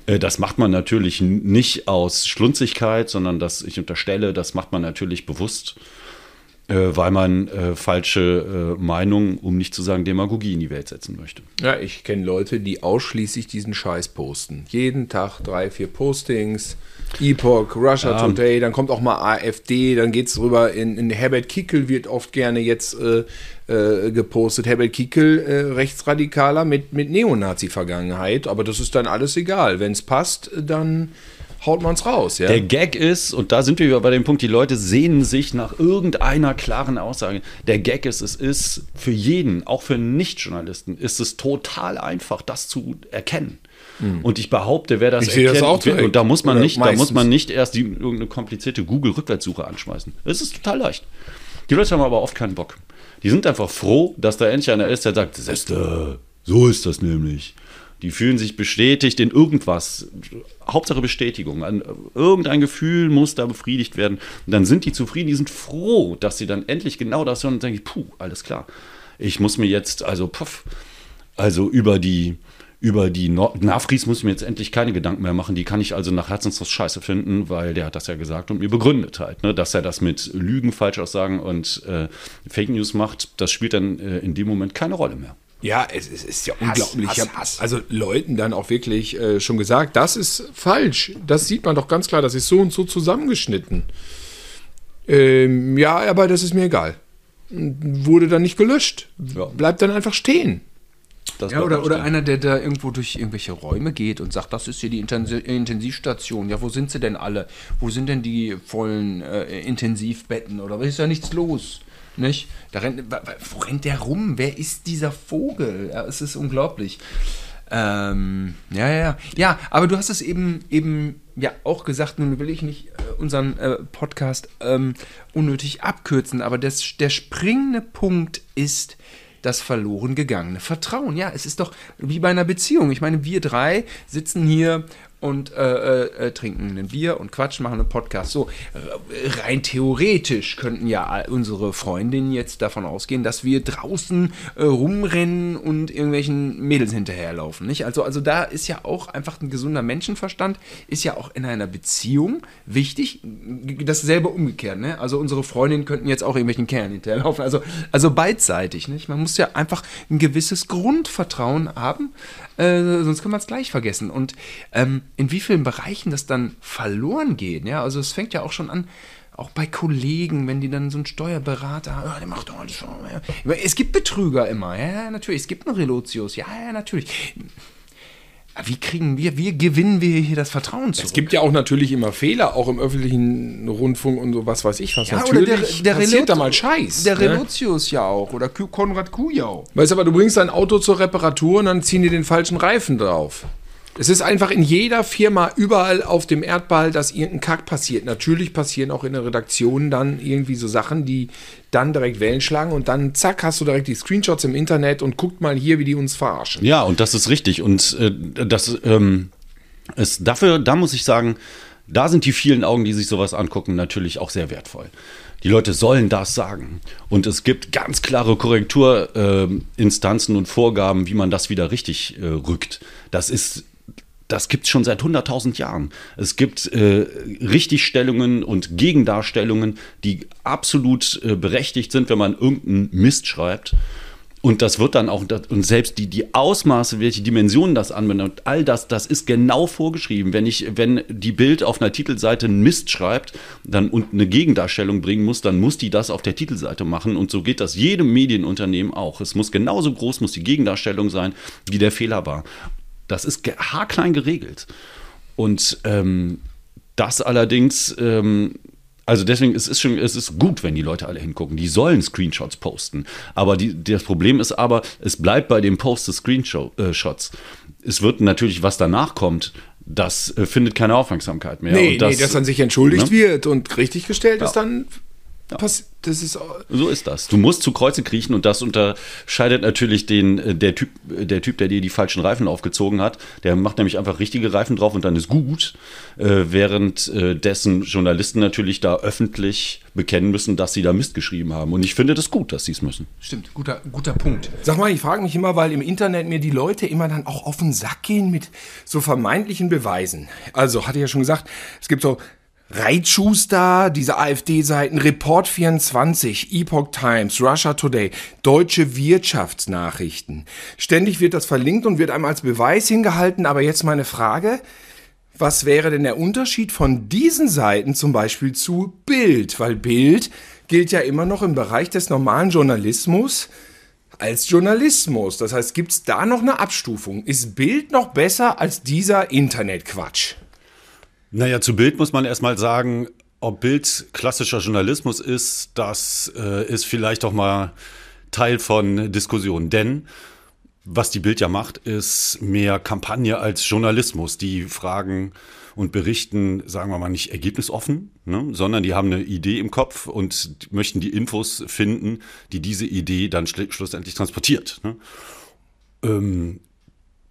Äh, Das macht man natürlich nicht aus Schlunzigkeit, sondern das, ich unterstelle, das macht man natürlich bewusst, weil man äh, falsche äh, Meinungen, um nicht zu sagen Demagogie in die Welt setzen möchte. Ja, ich kenne Leute, die ausschließlich diesen Scheiß posten. Jeden Tag drei, vier Postings. Epoch, Russia Ja. Today, dann kommt auch mal AfD, dann geht es rüber in, in Herbert Kickel wird oft gerne jetzt äh, äh, gepostet. Herbert Kickel, äh, Rechtsradikaler mit, mit Neonazi-Vergangenheit, aber das ist dann alles egal. Wenn es passt, dann haut man es raus. Ja? Der Gag ist, und da sind wir wieder bei dem Punkt, die Leute sehnen sich nach irgendeiner klaren Aussage. Der Gag ist, es ist für jeden, auch für Nichtjournalisten, ist es total einfach, das zu erkennen. Und ich behaupte, wer das Ich sehe das auch direkt. und da muss man Oder nicht, da muss meistens. man nicht erst die, irgendeine komplizierte Google-Rückwärtssuche anschmeißen. Es ist total leicht. Die Leute haben aber oft keinen Bock. Die sind einfach froh, dass da endlich einer ist, der sagt, Siehste, so ist das nämlich. Die fühlen sich bestätigt in irgendwas. Hauptsache Bestätigung. An irgendein Gefühl muss da befriedigt werden. Und dann sind die zufrieden, die sind froh, dass sie dann endlich genau das hören und denken, puh, alles klar. Ich muss mir jetzt, also puff, also über die, über die Nafris muss ich mir jetzt endlich keine Gedanken mehr machen. Die kann ich also nach Herzenslust scheiße finden, weil der hat das ja gesagt und mir begründet halt, ne? dass er das mit Lügen, Falschaussagen und äh, Fake News macht. Das spielt dann äh, in dem Moment keine Rolle mehr. Ja, es, es ist ja unglaublich. Hass, Ich hab Hass. Also Leuten dann auch wirklich äh, schon gesagt, das ist falsch. Das sieht man doch ganz klar, das ist so und so zusammengeschnitten. Ähm, ja, aber das ist mir egal. Wurde dann nicht gelöscht. Ja. Bleibt dann einfach stehen. Das Ja, oder, oder einer, der da irgendwo durch irgendwelche Räume geht und sagt, das ist hier die Intensi Intensivstation. Ja, wo sind sie denn alle? Wo sind denn die vollen äh, Intensivbetten? Oder ist ja nichts los? Nicht? Da rennt, wo rennt der rum? Wer ist dieser Vogel? Ja, es ist unglaublich. Ähm, ja, ja, ja. Ja, aber du hast es eben, eben ja auch gesagt, nun will ich nicht äh, unseren äh, Podcast ähm, unnötig abkürzen, aber das, der springende Punkt ist das verloren gegangene Vertrauen. Ja, es ist doch wie bei einer Beziehung. Ich meine, wir drei sitzen hier und äh, äh, äh, trinken ein Bier und quatschen, machen einen Podcast. So, rein theoretisch könnten ja unsere Freundinnen jetzt davon ausgehen, dass wir draußen äh, rumrennen und irgendwelchen Mädels hinterherlaufen. Nicht? Also, also da ist ja auch einfach ein gesunder Menschenverstand, ist ja auch in einer Beziehung wichtig. Dasselbe umgekehrt. Ne? Also unsere Freundinnen könnten jetzt auch irgendwelchen Kerlen hinterherlaufen. Also, also beidseitig. Nicht? Man muss ja einfach ein gewisses Grundvertrauen haben, äh, sonst kann man es gleich vergessen. Und ähm, in wie vielen Bereichen das dann verloren geht. Ja? Also es fängt ja auch schon an, auch bei Kollegen, wenn die dann so einen Steuerberater, oh, der macht doch alles schon. Ja. Es gibt Betrüger immer, ja, ja, natürlich. Es gibt einen Relotius, ja, ja, natürlich. Wie kriegen wir, wie gewinnen wir hier das Vertrauen zurück? Es gibt ja auch natürlich immer Fehler, auch im öffentlichen Rundfunk und so was weiß ich was. ja, oder natürlich der, der passiert da mal Scheiß. Der ne? Relotius ja auch, oder Konrad Kujau. Weißt du, aber du bringst dein Auto zur Reparatur und dann ziehen die den falschen Reifen drauf. Es ist einfach in jeder Firma überall auf dem Erdball, dass irgendein Kack passiert. Natürlich passieren auch in der Redaktion dann irgendwie so Sachen, die dann direkt Wellen schlagen und dann zack, hast du direkt die Screenshots im Internet und guckt mal hier, wie die uns verarschen. Ja, und das ist richtig. Und äh, das ähm, ist dafür, da muss ich sagen, da sind die vielen Augen, die sich sowas angucken, natürlich auch sehr wertvoll. Die Leute sollen das sagen. Und es gibt ganz klare Korrekturinstanzen äh, und Vorgaben, wie man das wieder richtig äh, rückt. Das ist das gibt es schon seit 100.000 Jahren. Es gibt äh, Richtigstellungen und Gegendarstellungen, die absolut äh, berechtigt sind, wenn man irgendeinen Mist schreibt. Und das wird dann auch, und selbst die, die Ausmaße, welche Dimensionen das anwendet, all das, das ist genau vorgeschrieben. Wenn ich, wenn die Bild auf einer Titelseite einen Mist schreibt dann, und eine Gegendarstellung bringen muss, dann muss die das auf der Titelseite machen. Und so geht das jedem Medienunternehmen auch. Es muss genauso groß, muss die Gegendarstellung sein, wie der Fehler war. Das ist haarklein geregelt. Und ähm, das allerdings, ähm, also deswegen es ist schon, es ist gut, wenn die Leute alle hingucken. Die sollen Screenshots posten. Aber die, das Problem ist aber, es bleibt bei dem Post des Screenshots. Es wird natürlich, was danach kommt, das äh, findet keine Aufmerksamkeit mehr. Nee, Und nee, dass dann sich entschuldigt ne? wird und richtig gestellt ist, dann Pass- Das ist So ist das. Du musst zu Kreuze kriechen und das unterscheidet natürlich den, äh, der, typ, äh, der Typ, der dir die falschen Reifen aufgezogen hat. Der macht nämlich einfach richtige Reifen drauf und dann ist gut. Äh, während äh, dessen Journalisten natürlich da öffentlich bekennen müssen, dass sie da Mist geschrieben haben. Und ich finde das gut, dass sie es müssen. Stimmt, guter, guter Punkt. Sag mal, ich frage mich immer, weil im Internet mir die Leute immer dann auch auf den Sack gehen mit so vermeintlichen Beweisen. Also, hatte ich ja schon gesagt, es gibt so Reitschuster, diese AfD-Seiten, Report24, Epoch Times, Russia Today, deutsche Wirtschaftsnachrichten. Ständig wird das verlinkt und wird einem als Beweis hingehalten. Aber jetzt meine Frage. Was wäre denn der Unterschied von diesen Seiten zum Beispiel zu Bild? Weil Bild gilt ja immer noch im Bereich des normalen Journalismus als Journalismus. Das heißt, gibt es da noch eine Abstufung? Ist Bild noch besser als dieser Internetquatsch? Naja, zu Bild muss man erstmal sagen, ob Bild klassischer Journalismus ist, das äh, ist vielleicht auch mal Teil von Diskussionen. Denn was die Bild ja macht, ist mehr Kampagne als Journalismus. Die fragen und berichten, sagen wir mal, nicht ergebnisoffen, ne, sondern die haben eine Idee im Kopf und möchten die Infos finden, die diese Idee dann schlu- schlussendlich transportiert. Ne. Ähm,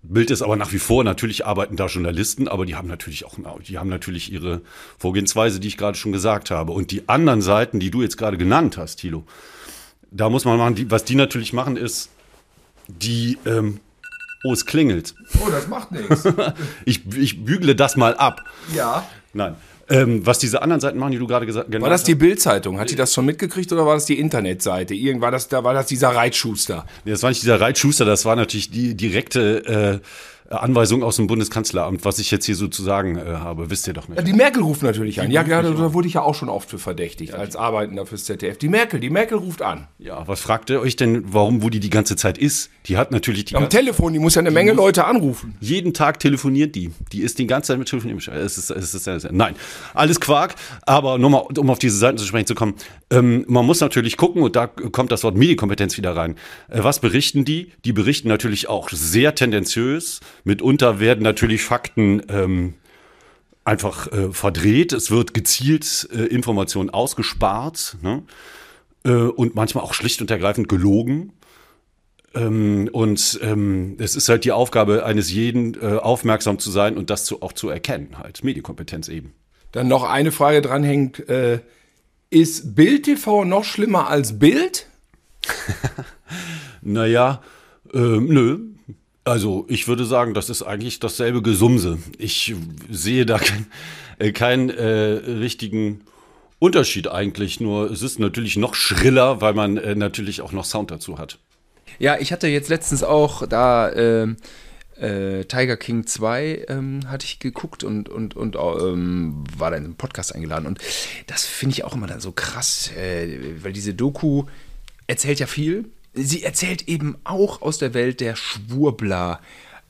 Bild ist aber nach wie vor, natürlich arbeiten da Journalisten, aber die haben natürlich auch, die haben natürlich ihre Vorgehensweise, die ich gerade schon gesagt habe. Und die anderen Seiten, die du jetzt gerade genannt hast, Thilo, da muss man machen, die, was die natürlich machen, ist, die, ähm, oh, es klingelt. Oh, das macht nichts. Ich, ich bügle das mal ab. Ja. Nein. Ähm, was diese anderen Seiten machen, die du gerade gesagt genannt War das die hast, Bildzeitung? Hat die das schon mitgekriegt oder war das die Internetseite? Irgend war das, da war das dieser Reitschuster. Nee, Das war nicht dieser Reitschuster, das war natürlich die direkte äh, Anweisung aus dem Bundeskanzleramt, was ich jetzt hier sozusagen äh, habe, wisst ihr doch nicht. Die Merkel ruft natürlich an. Ja, ja, da, wurde ich ja auch schon oft für verdächtigt, als Arbeitender fürs ZDF. Die Merkel, die Merkel ruft an. Ja, was fragt ihr euch denn, warum, wo die die ganze Zeit ist? Die hat natürlich die Am Telefon, die muss ja eine Menge Leute anrufen. jeden Tag telefoniert die. Die ist die ganze Zeit mit Telefonieren. Es ist, es ist, es ist, nein, alles Quark. Aber nur mal, um auf diese Seiten zu sprechen zu kommen, ähm, man muss natürlich gucken, und da kommt das Wort Medienkompetenz wieder rein. Äh, was berichten die? Die berichten natürlich auch sehr tendenziös. Mitunter werden natürlich Fakten ähm, einfach äh, verdreht. Es wird gezielt äh, Informationen ausgespart. Ne? Äh, und manchmal auch schlicht und ergreifend gelogen. Ähm, und ähm, es ist halt die Aufgabe eines jeden, äh, aufmerksam zu sein und das zu, auch zu erkennen, halt. Medienkompetenz eben. Dann noch eine Frage dranhängt. Äh, ist Bild TV noch schlimmer als Bild? Naja, ähm, nö. Also ich würde sagen, das ist eigentlich dasselbe Gesumse. Ich sehe da kein, äh, keinen äh, richtigen Unterschied eigentlich. Nur es ist natürlich noch schriller, weil man äh, natürlich auch noch Sound dazu hat. Ja, ich hatte jetzt letztens auch da ähm, äh, Tiger King 2 ähm, hatte ich geguckt und, und, und ähm, war dann im Podcast eingeladen. Und das finde ich auch immer dann so krass, äh, weil diese Doku erzählt ja viel. Sie erzählt eben auch aus der Welt der Schwurbler,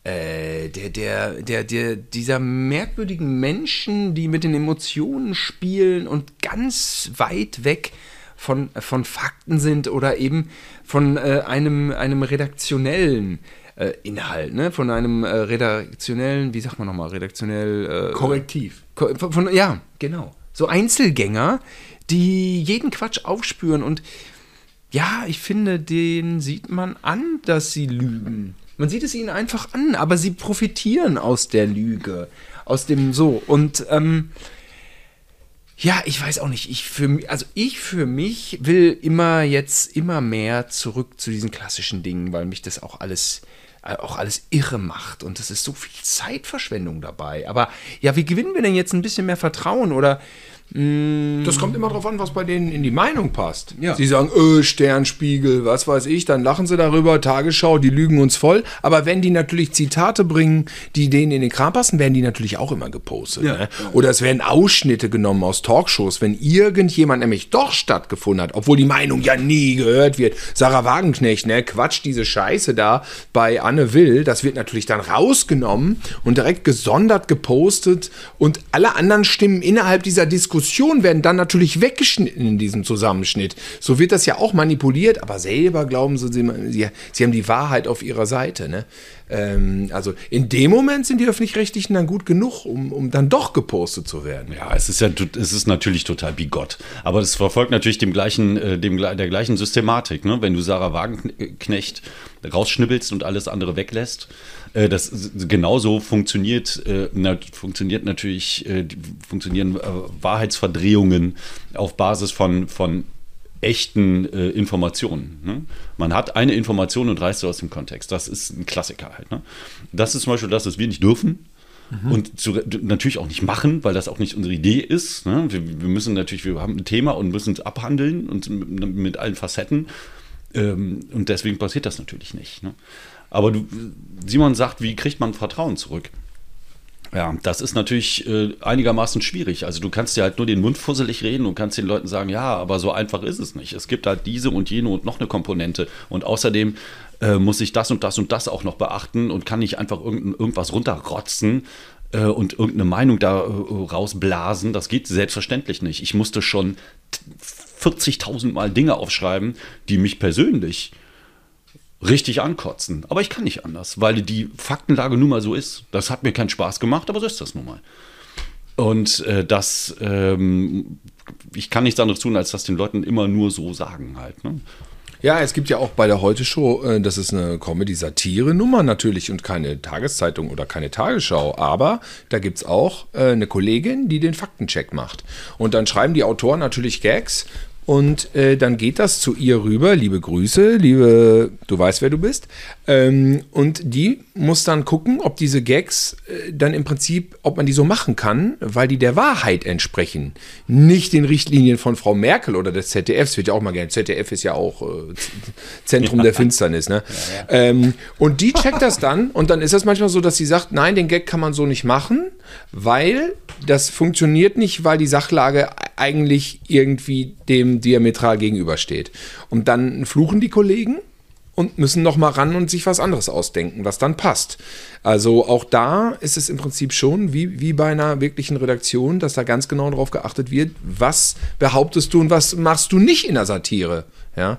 äh, der, der, der, der, dieser merkwürdigen Menschen, die mit den Emotionen spielen und ganz weit weg von, von Fakten sind oder eben von äh, einem, einem redaktionellen äh, Inhalt, ne? von einem äh, redaktionellen, wie sagt man nochmal, redaktionell. Äh, Korrektiv. Ko- Von, von, ja, genau. So Einzelgänger, die jeden Quatsch aufspüren und ja, ich finde, den sieht man an, dass sie lügen. Man sieht es ihnen einfach an, aber sie profitieren aus der Lüge, aus dem so. Und ähm, ja, ich weiß auch nicht. Ich für also ich für mich will immer jetzt immer mehr zurück zu diesen klassischen Dingen, weil mich das auch alles äh, auch alles irre macht und es ist so viel Zeitverschwendung dabei. Aber ja, wie gewinnen wir denn jetzt ein bisschen mehr Vertrauen oder Das kommt immer drauf an, was bei denen in die Meinung passt. Ja. Sie sagen, öh, Sternspiegel, was weiß ich, dann lachen sie darüber, Tagesschau, die lügen uns voll. Aber wenn die natürlich Zitate bringen, die denen in den Kram passen, werden die natürlich auch immer gepostet. Ne? Oder es werden Ausschnitte genommen aus Talkshows, wenn irgendjemand nämlich doch stattgefunden hat, obwohl die Meinung ja nie gehört wird. Sarah Wagenknecht, ne, Quatsch, diese Scheiße da bei Anne Will, das wird natürlich dann rausgenommen und direkt gesondert gepostet und alle anderen Stimmen innerhalb dieser Diskussion Diskussionen werden dann natürlich weggeschnitten in diesem Zusammenschnitt. So wird das ja auch manipuliert, aber selber glauben sie, sie, sie, haben die Wahrheit auf ihrer Seite. Ne? Ähm, also in dem Moment sind die Öffentlich-Rechtlichen dann gut genug, um, um dann doch gepostet zu werden. Ja, es ist ja, es ist natürlich total bigott. Aber es verfolgt natürlich dem gleichen, äh, dem, der gleichen Systematik. Ne? Wenn du Sarah Wagenknecht rausschnibbelst und alles andere weglässt, äh, das genauso funktioniert, äh, na, funktioniert natürlich, äh, funktionieren äh, Wahrheitsverdrehungen auf Basis von, von echten äh, Informationen. Ne? Man hat eine Information und reißt sie aus dem Kontext. Das ist ein Klassiker halt. Ne? Das ist zum Beispiel das, was wir nicht dürfen. Mhm. Und zu, natürlich auch nicht machen, weil das auch nicht unsere Idee ist. Ne? Wir, wir, müssen natürlich, wir haben ein Thema und müssen es abhandeln und mit, mit allen Facetten. Ähm, und deswegen passiert das natürlich nicht. Ne? Aber du, Simon sagt, wie kriegt man Vertrauen zurück? Ja, das ist natürlich äh, einigermaßen schwierig. Also du kannst dir halt nur den Mund fusselig reden und kannst den Leuten sagen, ja, aber so einfach ist es nicht. Es gibt halt diese und jene und noch eine Komponente. Und außerdem äh, muss ich das und das und das auch noch beachten und kann nicht einfach irgend, irgendwas runterrotzen äh, und irgendeine Meinung da äh, rausblasen. Das geht selbstverständlich nicht. Ich musste schon 40.000 Mal Dinge aufschreiben, die mich persönlich richtig ankotzen. Aber ich kann nicht anders, weil die Faktenlage nun mal so ist. Das hat mir keinen Spaß gemacht, aber so ist das nun mal. Und äh, das, ähm, ich kann nichts anderes tun, als das den Leuten immer nur so sagen halt. Ne? Ja, es gibt ja auch bei der Heute-Show, äh, das ist eine Comedy-Satire-Nummer natürlich und keine Tageszeitung oder keine Tagesschau, aber da gibt es auch äh, eine Kollegin, die den Faktencheck macht. Und dann schreiben die Autoren natürlich Gags und äh, dann geht das zu ihr rüber, liebe Grüße, liebe, du weißt, wer du bist. Ähm, und die muss dann gucken, ob diese Gags äh, dann im Prinzip, ob man die so machen kann, weil die der Wahrheit entsprechen. Nicht den Richtlinien von Frau Merkel oder des ZDFs, wird ja auch mal gerne. ZDF ist ja auch äh, Zentrum ja. der Finsternis. Ne? Ja, ja. Ähm, und die checkt das dann und dann ist das manchmal so, dass sie sagt, nein, den Gag kann man so nicht machen, weil das funktioniert nicht, weil die Sachlage eigentlich irgendwie dem diametral gegenübersteht. Und dann fluchen die Kollegen und müssen noch mal ran und sich was anderes ausdenken, was dann passt. Also auch da ist es im Prinzip schon wie, wie bei einer wirklichen Redaktion, dass da ganz genau darauf geachtet wird, was behauptest du und was machst du nicht in der Satire. Ja.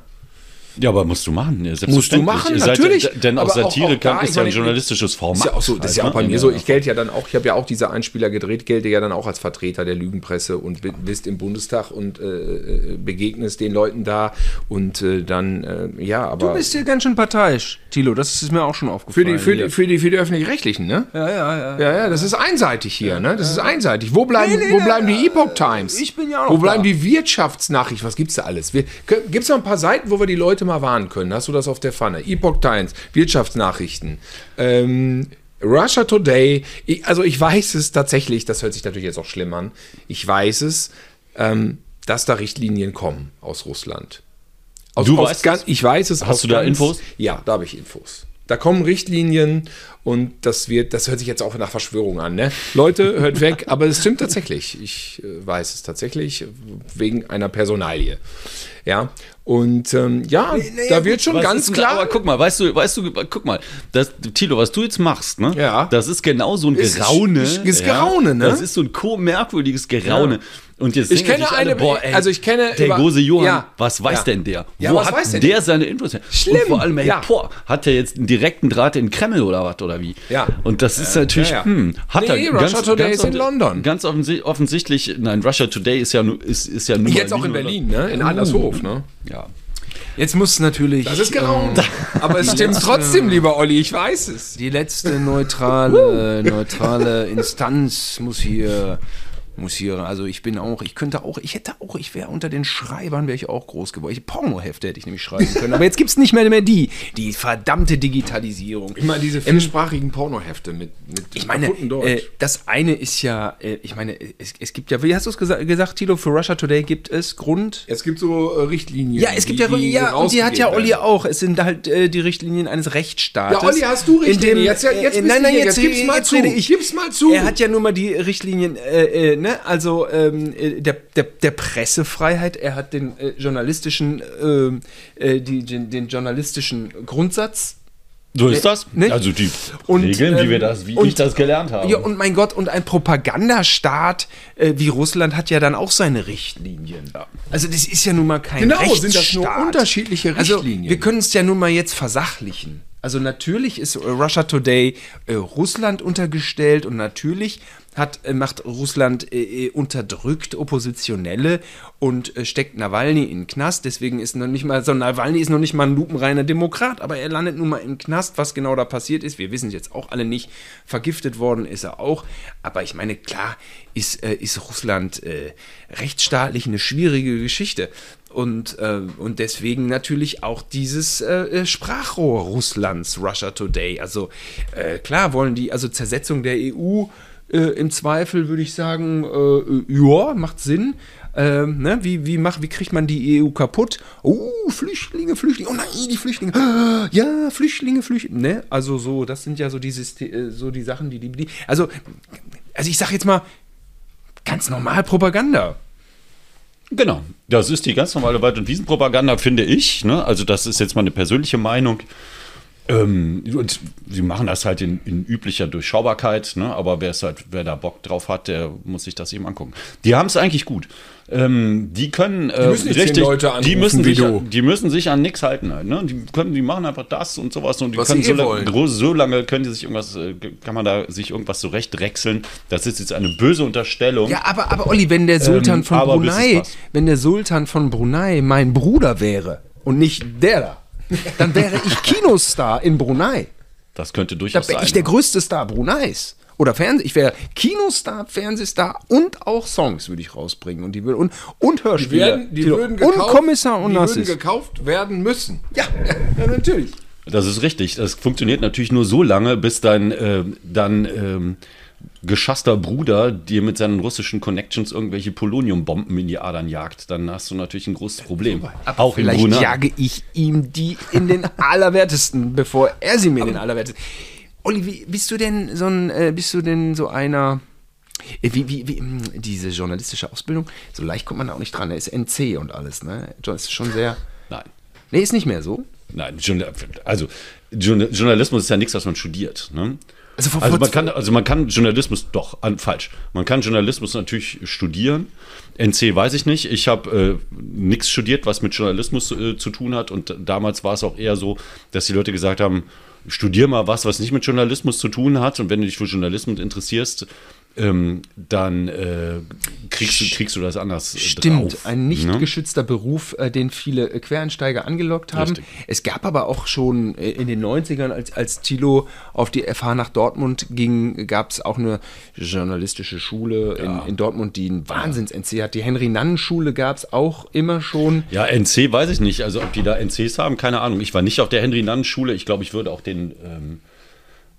Ja, aber musst du machen. Ja, musst du machen, natürlich. Seid, denn auch Satire auch, auch kann, ist ja ein journalistisches Format. Ist ja auch so, das ist ja auch bei mir so. Ich gelte ja dann auch, ich habe ja auch diese Einspieler gedreht, gelte ja dann auch als Vertreter der Lügenpresse und bist im Bundestag und äh, äh, begegnest den Leuten da und äh, dann, äh, ja, aber. Du bist hier ganz schön parteiisch, Tilo, das ist mir auch schon aufgefallen. Für die, für die, für die, für die Öffentlich-Rechtlichen, ne? Ja, ja, ja. Ja, ja, das ist einseitig hier, ne? Das ist einseitig. Wo bleiben, nee, nee, wo bleiben die Epoch Times? Ich bin ja auch Wo bleiben da. die Wirtschaftsnachrichten? Was gibt's da alles? Gibt es noch ein paar Seiten, wo wir die Leute mal warnen können? hast du das auf der Pfanne. Epoch Times, Wirtschaftsnachrichten, ähm, Russia Today. Ich, also ich weiß es tatsächlich, das hört sich natürlich jetzt auch schlimm an, ich weiß es, ähm, dass da Richtlinien kommen aus Russland. Aus, du aus weißt ganz, Ich weiß es. Hast du da ganz, Infos? Ja, da habe ich Infos. Da kommen Richtlinien und das wird, das hört sich jetzt auch nach Verschwörung an, ne? Leute, hört weg, aber es stimmt tatsächlich. Ich äh, weiß es tatsächlich wegen einer Personalie. Ja, und ähm, ja, nee, nee, da wird schon ganz klar. Aber guck mal, weißt du, weißt du, guck mal, das, Tilo, was du jetzt machst, ne? Ja. Das ist genau so ein Geraune. Ist, ist Geraune, ne? Das ist so ein merkwürdiges Geraune. Ja. Und jetzt ich kenne eine, alle, boah, ey, also ich kenne der Gose Johann, ja. was weiß ja. denn der? Ja, Wo hat der, der seine Infos? Schlimm. Und vor allem, ey, ja. boah, hat der jetzt einen direkten Draht in Kreml oder was oder wie? Ja. Und das ist natürlich, hm, hat nee, er Russia ganz, Today ganz, ist in London. Ganz offensichtlich, nein, Russia Today ist ja ist, ist ja nur jetzt auch in Berlin, ne? In Andershof, ne? Ja. Jetzt muss natürlich. Das ist geraumt. Ähm, aber es stimmt trotzdem, lieber Olli, ich weiß es. Die letzte neutrale, neutrale Instanz muss hier muss hier, also ich bin auch, ich könnte auch, ich hätte auch, ich wäre unter den Schreibern, wäre ich auch groß geworden. Pornohefte hätte ich nämlich schreiben können. Aber jetzt gibt es nicht mehr, mehr die, die verdammte Digitalisierung. Ich meine, diese ähm, vielsprachigen Pornohefte mit, mit ich meine, äh, das eine ist ja, äh, ich meine, es, es, gibt ja, wie hast du es gesa gesagt, Tilo, für Russia Today gibt es Grund? Es gibt so äh, Richtlinien. Ja, es gibt die, ja, die ja, und die hat ja Olli auch. Es sind halt äh, die Richtlinien eines Rechtsstaates. Ja, Olli, hast du Richtlinien? Dem, jetzt, jetzt äh, nein, nein, jetzt, jetzt gib's mal zu. Ich, gib's mal zu. Er hat ja nur mal die Richtlinien, äh, ne, also ähm, äh, der, der, der, Pressefreiheit, er hat den äh, journalistischen, ähm, äh, die, den, den, journalistischen Grundsatz So ist das. Nicht? Also die Und, Regeln, wie ähm, wir das, wie und- ich das gelernt habe. Ja, und mein Gott, und ein Propagandastaat äh, wie Russland hat ja dann auch seine Richtlinien. Also das ist ja nun mal kein Genau, Rechtsstaat. sind das nur unterschiedliche Richtlinien. Also wir können es ja nun mal jetzt versachlichen. Also natürlich ist äh, Russia Today äh, Russland untergestellt und natürlich hat, äh, macht Russland äh, äh, unterdrückt Oppositionelle und äh, steckt Nawalny in den Knast. Deswegen ist noch nicht mal so Nawalny ist noch nicht mal ein lupenreiner Demokrat, aber er landet nun mal im Knast. Was genau da passiert ist, wir wissen es jetzt auch alle nicht. Vergiftet worden ist er auch. Aber ich meine, klar ist, äh, ist Russland äh, rechtsstaatlich eine schwierige Geschichte. Und, äh, und deswegen natürlich auch dieses äh, Sprachrohr Russlands, Russia Today. Also äh, klar wollen die, also Zersetzung der EU äh, im Zweifel würde ich sagen, äh, ja, macht Sinn. Ähm, ne? wie, wie, macht, wie kriegt man die EU kaputt? Oh, Flüchtlinge, Flüchtlinge, oh nein, die Flüchtlinge, ja, Flüchtlinge, Flüchtlinge, ne? Also so, das sind ja so die, Syste- äh, so die Sachen, die die, die also, also ich sag jetzt mal, ganz normal Propaganda. Genau, das ist die ganz normale Wald- und Wiesenpropaganda, finde ich. Ne? Also das ist jetzt mal eine persönliche Meinung. Ähm, und sie machen das halt in, in üblicher Durchschaubarkeit, ne? aber wer es halt, wer da Bock drauf hat, der muss sich das eben angucken. Die haben es eigentlich gut. Ähm, die können äh, müssen nicht zehn Leute die anrufen müssen wie sich, du. die müssen sich an nichts halten halt. Ne? Die können, die machen einfach das und sowas und die Was können sie so, eh la- wollen. groß- so lange können die sich irgendwas, äh, kann man da sich irgendwas zurechtdrechseln. Das ist jetzt eine böse Unterstellung. Ja, aber, aber Olli, wenn der Sultan Ähm, von Brunei, wenn der Sultan von Brunei mein Bruder wäre und nicht der da, dann wäre ich Kinostar in Brunei. Das könnte Da durchaus wäre sein. ich der ja. größte Star Bruneis. Oder Fernseh, ich wäre Kinostar, Fernsehstar und auch Songs würde ich rausbringen. Und, die würden, und, und Die, Hörspiele. werden, die würden und gekauft, Kommissar und die würden gekauft werden müssen. Ja, ja, natürlich. Das ist richtig. Das funktioniert natürlich nur so lange, bis dein äh, dann ähm, geschasster Bruder dir mit seinen russischen Connections irgendwelche Poloniumbomben in die Adern jagt. Dann hast du natürlich ein großes Problem. Auch in Vielleicht jage ich ihm die in den Allerwertesten, bevor er sie mir in den Allerwertesten. Olli, wie, bist du denn so ein, äh, bist du denn so einer, äh, wie, wie, wie, mh, diese journalistische Ausbildung, so leicht kommt man da auch nicht dran, da ist NC und alles, ne? Das ist schon sehr, Nein. nee, ist nicht mehr so. Nein, also Journa- Journalismus ist ja nichts, was man studiert. Ne? Also Also man, kann, also man kann Journalismus, doch, an, falsch. Man kann Journalismus natürlich studieren. NC weiß ich nicht. Ich habe äh, nichts studiert, was mit Journalismus äh, zu tun hat. Und damals war es auch eher so, dass die Leute gesagt haben, studier mal was, was nicht mit Journalismus zu tun hat. Und wenn du dich für Journalismus interessierst, ähm, dann äh, kriegst, du, kriegst du das anders. äh, Stimmt, drauf, ein nicht ne? geschützter Beruf, äh, den viele äh, Quereinsteiger angelockt haben. Richtig. Es gab aber auch schon äh, in den 90ern, als, als Thilo auf die FH nach Dortmund ging, gab es auch eine journalistische Schule in, in Dortmund, die einen Wahnsinns-NC hat. Die Henry-Nannen-Schule gab es auch immer schon. Ja, NC weiß ich nicht. Also ob die da NCs haben, keine Ahnung. Ich war nicht auf der Henry-Nannen-Schule. Ich glaube, ich würde auch den ähm,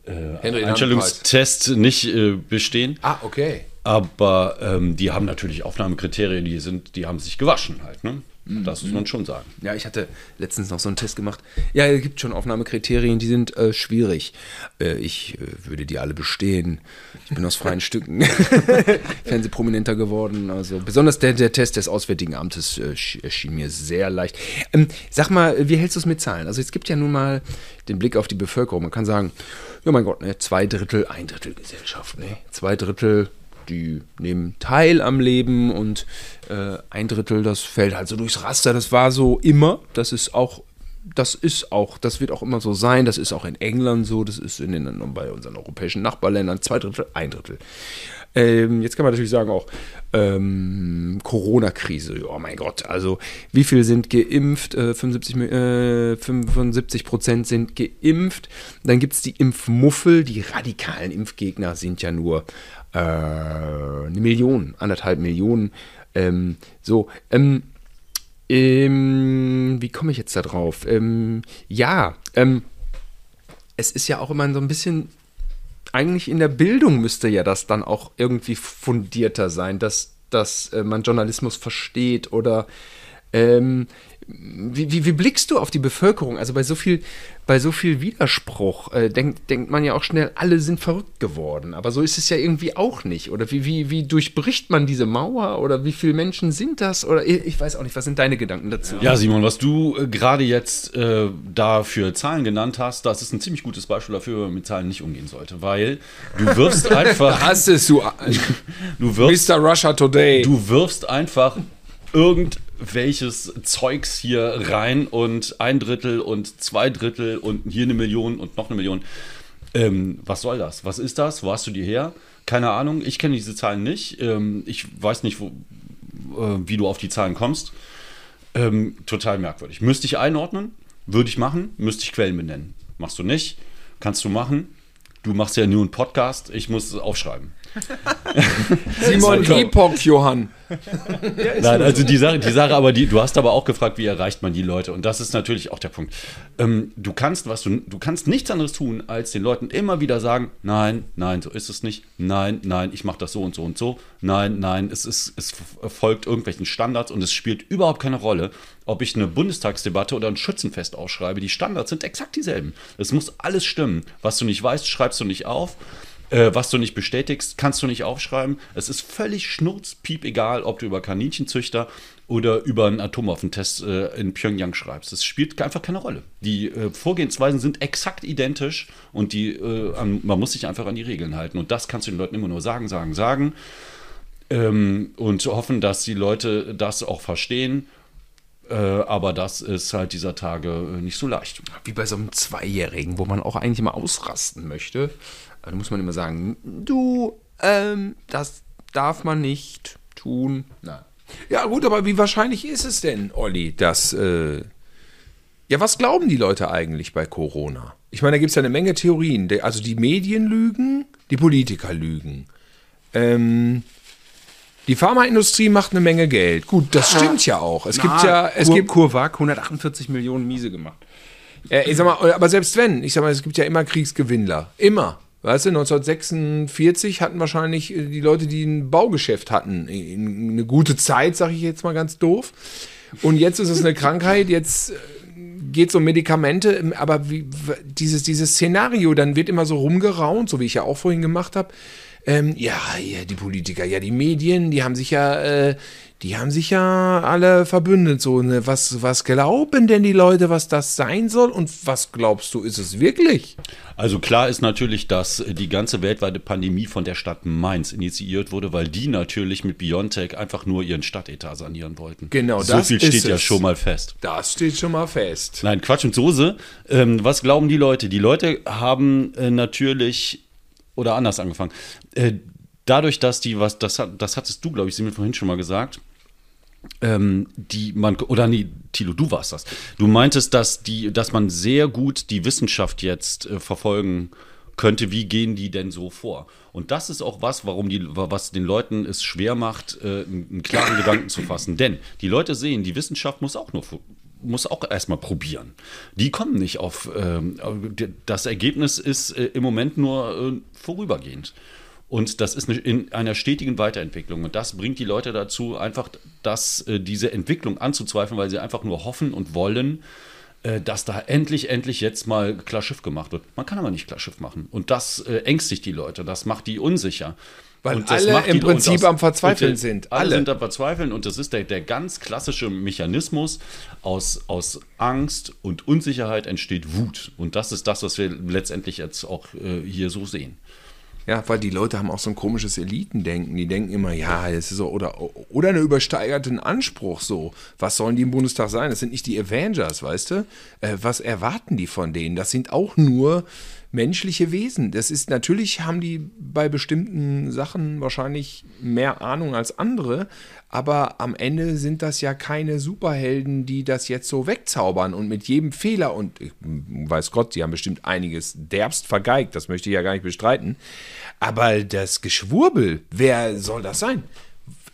Henry Einstellungstest nicht äh, bestehen. Ah, okay. Aber ähm, die haben natürlich Aufnahmekriterien, die sind, die haben sich gewaschen halt. Ne? Das muss man schon sagen. Ja, ich hatte letztens noch so einen Test gemacht. Ja, es gibt schon Aufnahmekriterien, die sind äh, schwierig. Äh, ich äh, würde die alle bestehen. Ich bin aus freien Stücken Fernsehprominenter geworden. Also besonders der, der Test des Auswärtigen Amtes äh, sch- erschien mir sehr leicht. Ähm, sag mal, wie hältst du es mit Zahlen? Also es gibt ja nun mal den Blick auf die Bevölkerung. Man kann sagen, ja mein Gott, ne, zwei Drittel, ein Drittel Gesellschaft, ne? Zwei Drittel die nehmen teil am Leben und äh, ein Drittel, das fällt halt so durchs Raster. Das war so immer. Das ist auch, das ist auch, das wird auch immer so sein. Das ist auch in England so. Das ist in den, bei unseren europäischen Nachbarländern zwei Drittel, ein Drittel. Ähm, jetzt kann man natürlich sagen auch ähm, Corona-Krise. Oh mein Gott, also wie viel sind geimpft? Äh, 75, Mi- äh, 75 Prozent sind geimpft. Dann gibt es die Impfmuffel. Die radikalen Impfgegner sind ja nur äh, eine Million, anderthalb Millionen. Ähm, so, ähm, ähm, wie komme ich jetzt da drauf? Ähm, ja, ähm, es ist ja auch immer so ein bisschen, eigentlich in der Bildung müsste ja das dann auch irgendwie fundierter sein, dass, dass äh, man Journalismus versteht oder ähm, wie, wie, wie blickst du auf die Bevölkerung? Also bei so viel, bei so viel Widerspruch äh, denkt, denkt man ja auch schnell, alle sind verrückt geworden. Aber so ist es ja irgendwie auch nicht. Oder wie, wie, wie durchbricht man diese Mauer? Oder wie viele Menschen sind das? Oder ich, weiß auch nicht, was sind deine Gedanken dazu? Ja, Simon, was du äh, gerade jetzt äh, da für Zahlen genannt hast, das ist ein ziemlich gutes Beispiel dafür, wie man mit Zahlen nicht umgehen sollte. Weil du wirfst einfach. Hast es, du, du wirfst, Mr. Russia Today. du wirfst einfach irgendwelches Zeugs hier rein und ein Drittel und zwei Drittel und hier eine Million und noch eine Million. Ähm, was soll das? Was ist das? Wo hast du die her? Keine Ahnung. Ich kenne diese Zahlen nicht. Ähm, ich weiß nicht, wo, äh, wie du auf die Zahlen kommst. Ähm, total merkwürdig. Müsste ich einordnen? Würde ich machen. Müsste ich Quellen benennen. Machst du nicht? Kannst du machen. Du machst ja nur einen Podcast. Ich muss es aufschreiben. Simon Epoch, Johann. Nein, also die Sache, die Sache, aber die, du hast aber auch gefragt, wie erreicht man die Leute? Und das ist natürlich auch der Punkt. Ähm, du kannst, was du, du kannst nichts anderes tun, als den Leuten immer wieder sagen, nein, nein, so ist es nicht, nein, nein, ich mache das so und so und so, nein, nein, es ist, es folgt irgendwelchen Standards und es spielt überhaupt keine Rolle, ob ich eine Bundestagsdebatte oder ein Schützenfest ausschreibe. Die Standards sind exakt dieselben. Es muss alles stimmen. Was du nicht weißt, schreibst du nicht auf. Äh, was du nicht bestätigst, kannst du nicht aufschreiben. Es ist völlig schnurzpiep egal, ob du über Kaninchenzüchter oder über einen Atomwaffentest äh, in Pyongyang schreibst. Es spielt einfach keine Rolle. Die äh, Vorgehensweisen sind exakt identisch und die, äh, an, man muss sich einfach an die Regeln halten. Und das kannst du den Leuten immer nur sagen, sagen, sagen. Ähm, und hoffen, dass die Leute das auch verstehen. Äh, aber das ist halt dieser Tage äh, nicht so leicht. Wie bei so einem Zweijährigen, wo man auch eigentlich immer ausrasten möchte. Da muss man immer sagen, du, ähm, das darf man nicht tun. Nein. Ja, gut, aber wie wahrscheinlich ist es denn, Olli, dass. Äh ja, was glauben die Leute eigentlich bei Corona? Ich meine, da gibt es ja eine Menge Theorien. Also die Medien lügen, die Politiker lügen. Ähm, die Pharmaindustrie macht eine Menge Geld. Gut, das stimmt ja auch. Es gibt ja, es Kur, gibt Kurvak 148 Millionen Miese gemacht. Äh, ich sag mal, aber selbst wenn, ich sag mal, es gibt ja immer Kriegsgewinnler. Immer. Weißt du, 1946 hatten wahrscheinlich äh, die Leute, die ein Baugeschäft hatten, in- eine gute Zeit, sage ich jetzt mal ganz doof. Und jetzt ist es eine Krankheit, jetzt äh, geht es um Medikamente, aber wie, dieses, dieses Szenario, dann wird immer so rumgeraunt, so wie ich ja auch vorhin gemacht habe. Ähm, ja, ja, die Politiker, ja, die Medien, die haben sich ja, äh, die haben sich ja alle verbündet. So, ne? was, was glauben denn die Leute, was das sein soll? Und was glaubst du, ist es wirklich? Also klar ist natürlich, dass die ganze weltweite Pandemie von der Stadt Mainz initiiert wurde, weil die natürlich mit Biontech einfach nur ihren Stadtetat sanieren wollten. Genau, so das viel steht ja es. schon mal fest. Das steht schon mal fest. Nein, Quatsch und Soße. Ähm, was glauben die Leute? Die Leute haben äh, natürlich, oder anders angefangen, äh, dadurch, dass die, was, das, hat- das hattest du, glaube ich, sie mir vorhin schon mal gesagt, ähm, die man, oder nee, Thilo, du warst das. Du meintest, dass die, dass man sehr gut die Wissenschaft jetzt äh, verfolgen könnte, wie gehen die denn so vor? Und das ist auch was, warum die, was den Leuten es schwer macht, äh, einen, klaren Gedanken zu fassen. Denn die Leute sehen, die Wissenschaft muss auch nur muss auch erstmal probieren. Die kommen nicht auf ähm, das Ergebnis ist äh, im Moment nur äh, vorübergehend. Und das ist in einer stetigen Weiterentwicklung. Und das bringt die Leute dazu, einfach das, äh, diese Entwicklung anzuzweifeln, weil sie einfach nur hoffen und wollen, äh, dass da endlich, endlich jetzt mal klar Schiff gemacht wird. Man kann aber nicht klar Schiff machen. Und das äh, ängstigt die Leute, das macht die unsicher. Weil alle im Prinzip das- am Verzweifeln sind. Alle. Alle. sind am Verzweifeln und das ist der, der ganz klassische Mechanismus. Aus, aus Angst und Unsicherheit entsteht Wut. Und das ist das, was wir letztendlich jetzt auch äh, hier so sehen. Ja, weil die Leute haben auch so ein komisches Elitendenken. Die denken immer, ja, es ist so, oder, oder einen übersteigerten Anspruch so. Was sollen die im Bundestag sein? Das sind nicht die Avengers, weißt du? Äh, was erwarten die von denen? Das sind auch nur menschliche Wesen. Das ist, natürlich haben die bei bestimmten Sachen wahrscheinlich mehr Ahnung als andere, aber am Ende sind das ja keine Superhelden, die das jetzt so wegzaubern und mit jedem Fehler und weiß Gott, sie haben bestimmt einiges derbst vergeigt, das möchte ich ja gar nicht bestreiten, aber das Geschwurbel, wer soll das sein?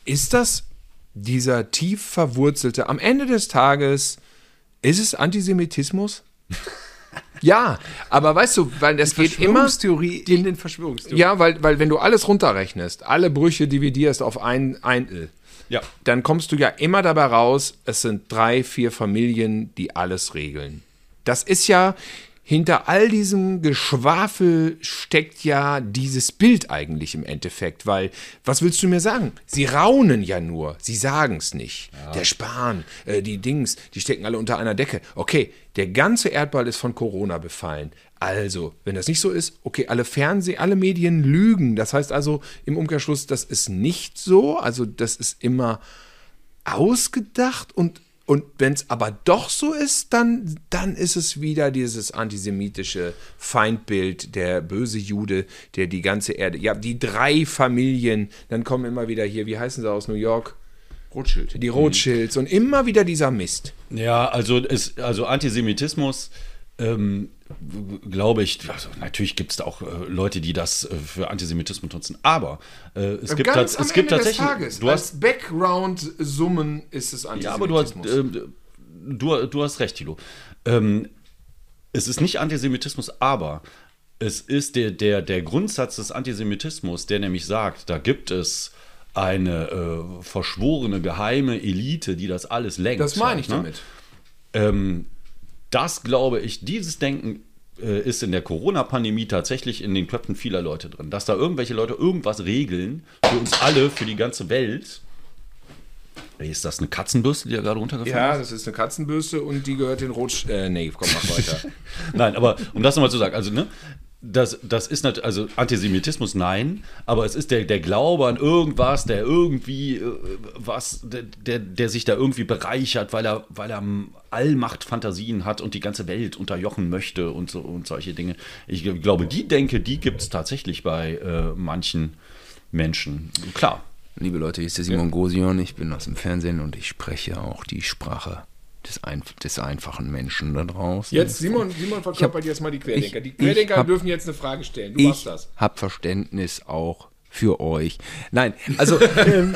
Ist das dieser tief verwurzelte, am Ende des Tages, ist es Antisemitismus? Ja, aber weißt du, weil das geht immer. Verschwörungstheorie in den Verschwörungstheorien. Ja, weil, weil wenn du alles runterrechnest, alle Brüche dividierst auf ein Eintel, Ja. dann kommst du ja immer dabei raus, es sind drei, vier Familien, die alles regeln. Das ist ja, hinter all diesem Geschwafel steckt ja dieses Bild eigentlich im Endeffekt, weil, was willst du mir sagen? Sie raunen ja nur, sie sagen es nicht. Der Spahn, äh, die Dings, die stecken alle unter einer Decke. Okay, der ganze Erdball ist von Corona befallen. Also, wenn das nicht so ist, okay, alle Fernseh, alle Medien lügen. Das heißt also im Umkehrschluss, das ist nicht so. Also, das ist immer ausgedacht und, und wenn es aber doch so ist, dann, dann ist es wieder dieses antisemitische Feindbild, der böse Jude, der die ganze Erde, ja, die drei Familien, dann kommen immer wieder hier, wie heißen sie aus New York? Rothschild. Die Rothschilds und immer wieder dieser Mist. Ja, also, es, also Antisemitismus, ähm, glaube ich, also natürlich gibt es da auch äh, Leute, die das äh, für Antisemitismus nutzen, aber äh, es, gibt tats- es gibt tatsächlich. Tages, du hast, Background-Summen ist es ja, aber du hast, Antisemitismus. äh, du, du hast recht, Thilo. Ähm, es ist nicht Antisemitismus, aber es ist der, der, der Grundsatz des Antisemitismus, der nämlich sagt, da gibt es eine äh, verschworene geheime Elite, die das alles lenkt. das meine ich ne? damit. Ähm, das glaube ich, dieses Denken äh, ist in der Corona-Pandemie tatsächlich in den Köpfen vieler Leute drin. Dass da irgendwelche Leute irgendwas regeln, für uns alle, für die ganze Welt. Ist das eine Katzenbürste, die da gerade runtergefallen Ja, ist? das ist eine Katzenbürste und die gehört den Rotsch... Äh, nee, komm, mach weiter. Nein, aber um das nochmal zu sagen, also, ne, das, das ist natürlich, also Antisemitismus, nein, aber es ist der, der Glaube an irgendwas, der irgendwie äh, was, der, der, der sich da irgendwie bereichert, weil er, weil er Allmachtfantasien hat und die ganze Welt unterjochen möchte und so und solche Dinge. Ich glaube, die Denke, die gibt es tatsächlich bei äh, manchen Menschen. Klar. Liebe Leute, hier ist der Simon Gosion, ich bin aus dem Fernsehen und ich spreche auch die Sprache des, ein, des einfachen Menschen da draußen. Jetzt, Simon, Simon verkörpert jetzt mal die Querdenker. ich- Die Querdenker ich hab- dürfen jetzt eine Frage stellen. Du machst ich das. habe Verständnis auch für euch. Nein, also ähm,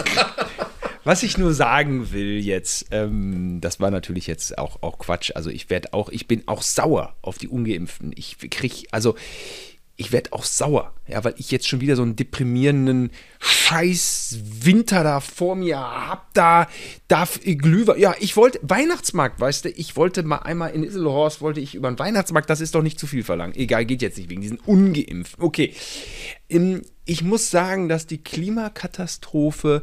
was ich nur sagen will jetzt, ähm, das war natürlich jetzt auch, auch Quatsch. Also ich werde auch, ich bin auch sauer auf die Ungeimpften. Ich krieg, also ich werde auch sauer, ja, weil ich jetzt schon wieder so einen deprimierenden Scheiß Winter da vor mir hab, da darf Glühwein, ja, ich wollte, Weihnachtsmarkt, weißt du, ich wollte mal einmal in Isselhorst, wollte ich über den Weihnachtsmarkt, das ist doch nicht zu viel verlangen. Egal, geht jetzt nicht wegen diesen Ungeimpften. Okay, Ähm, ich muss sagen, dass die Klimakatastrophe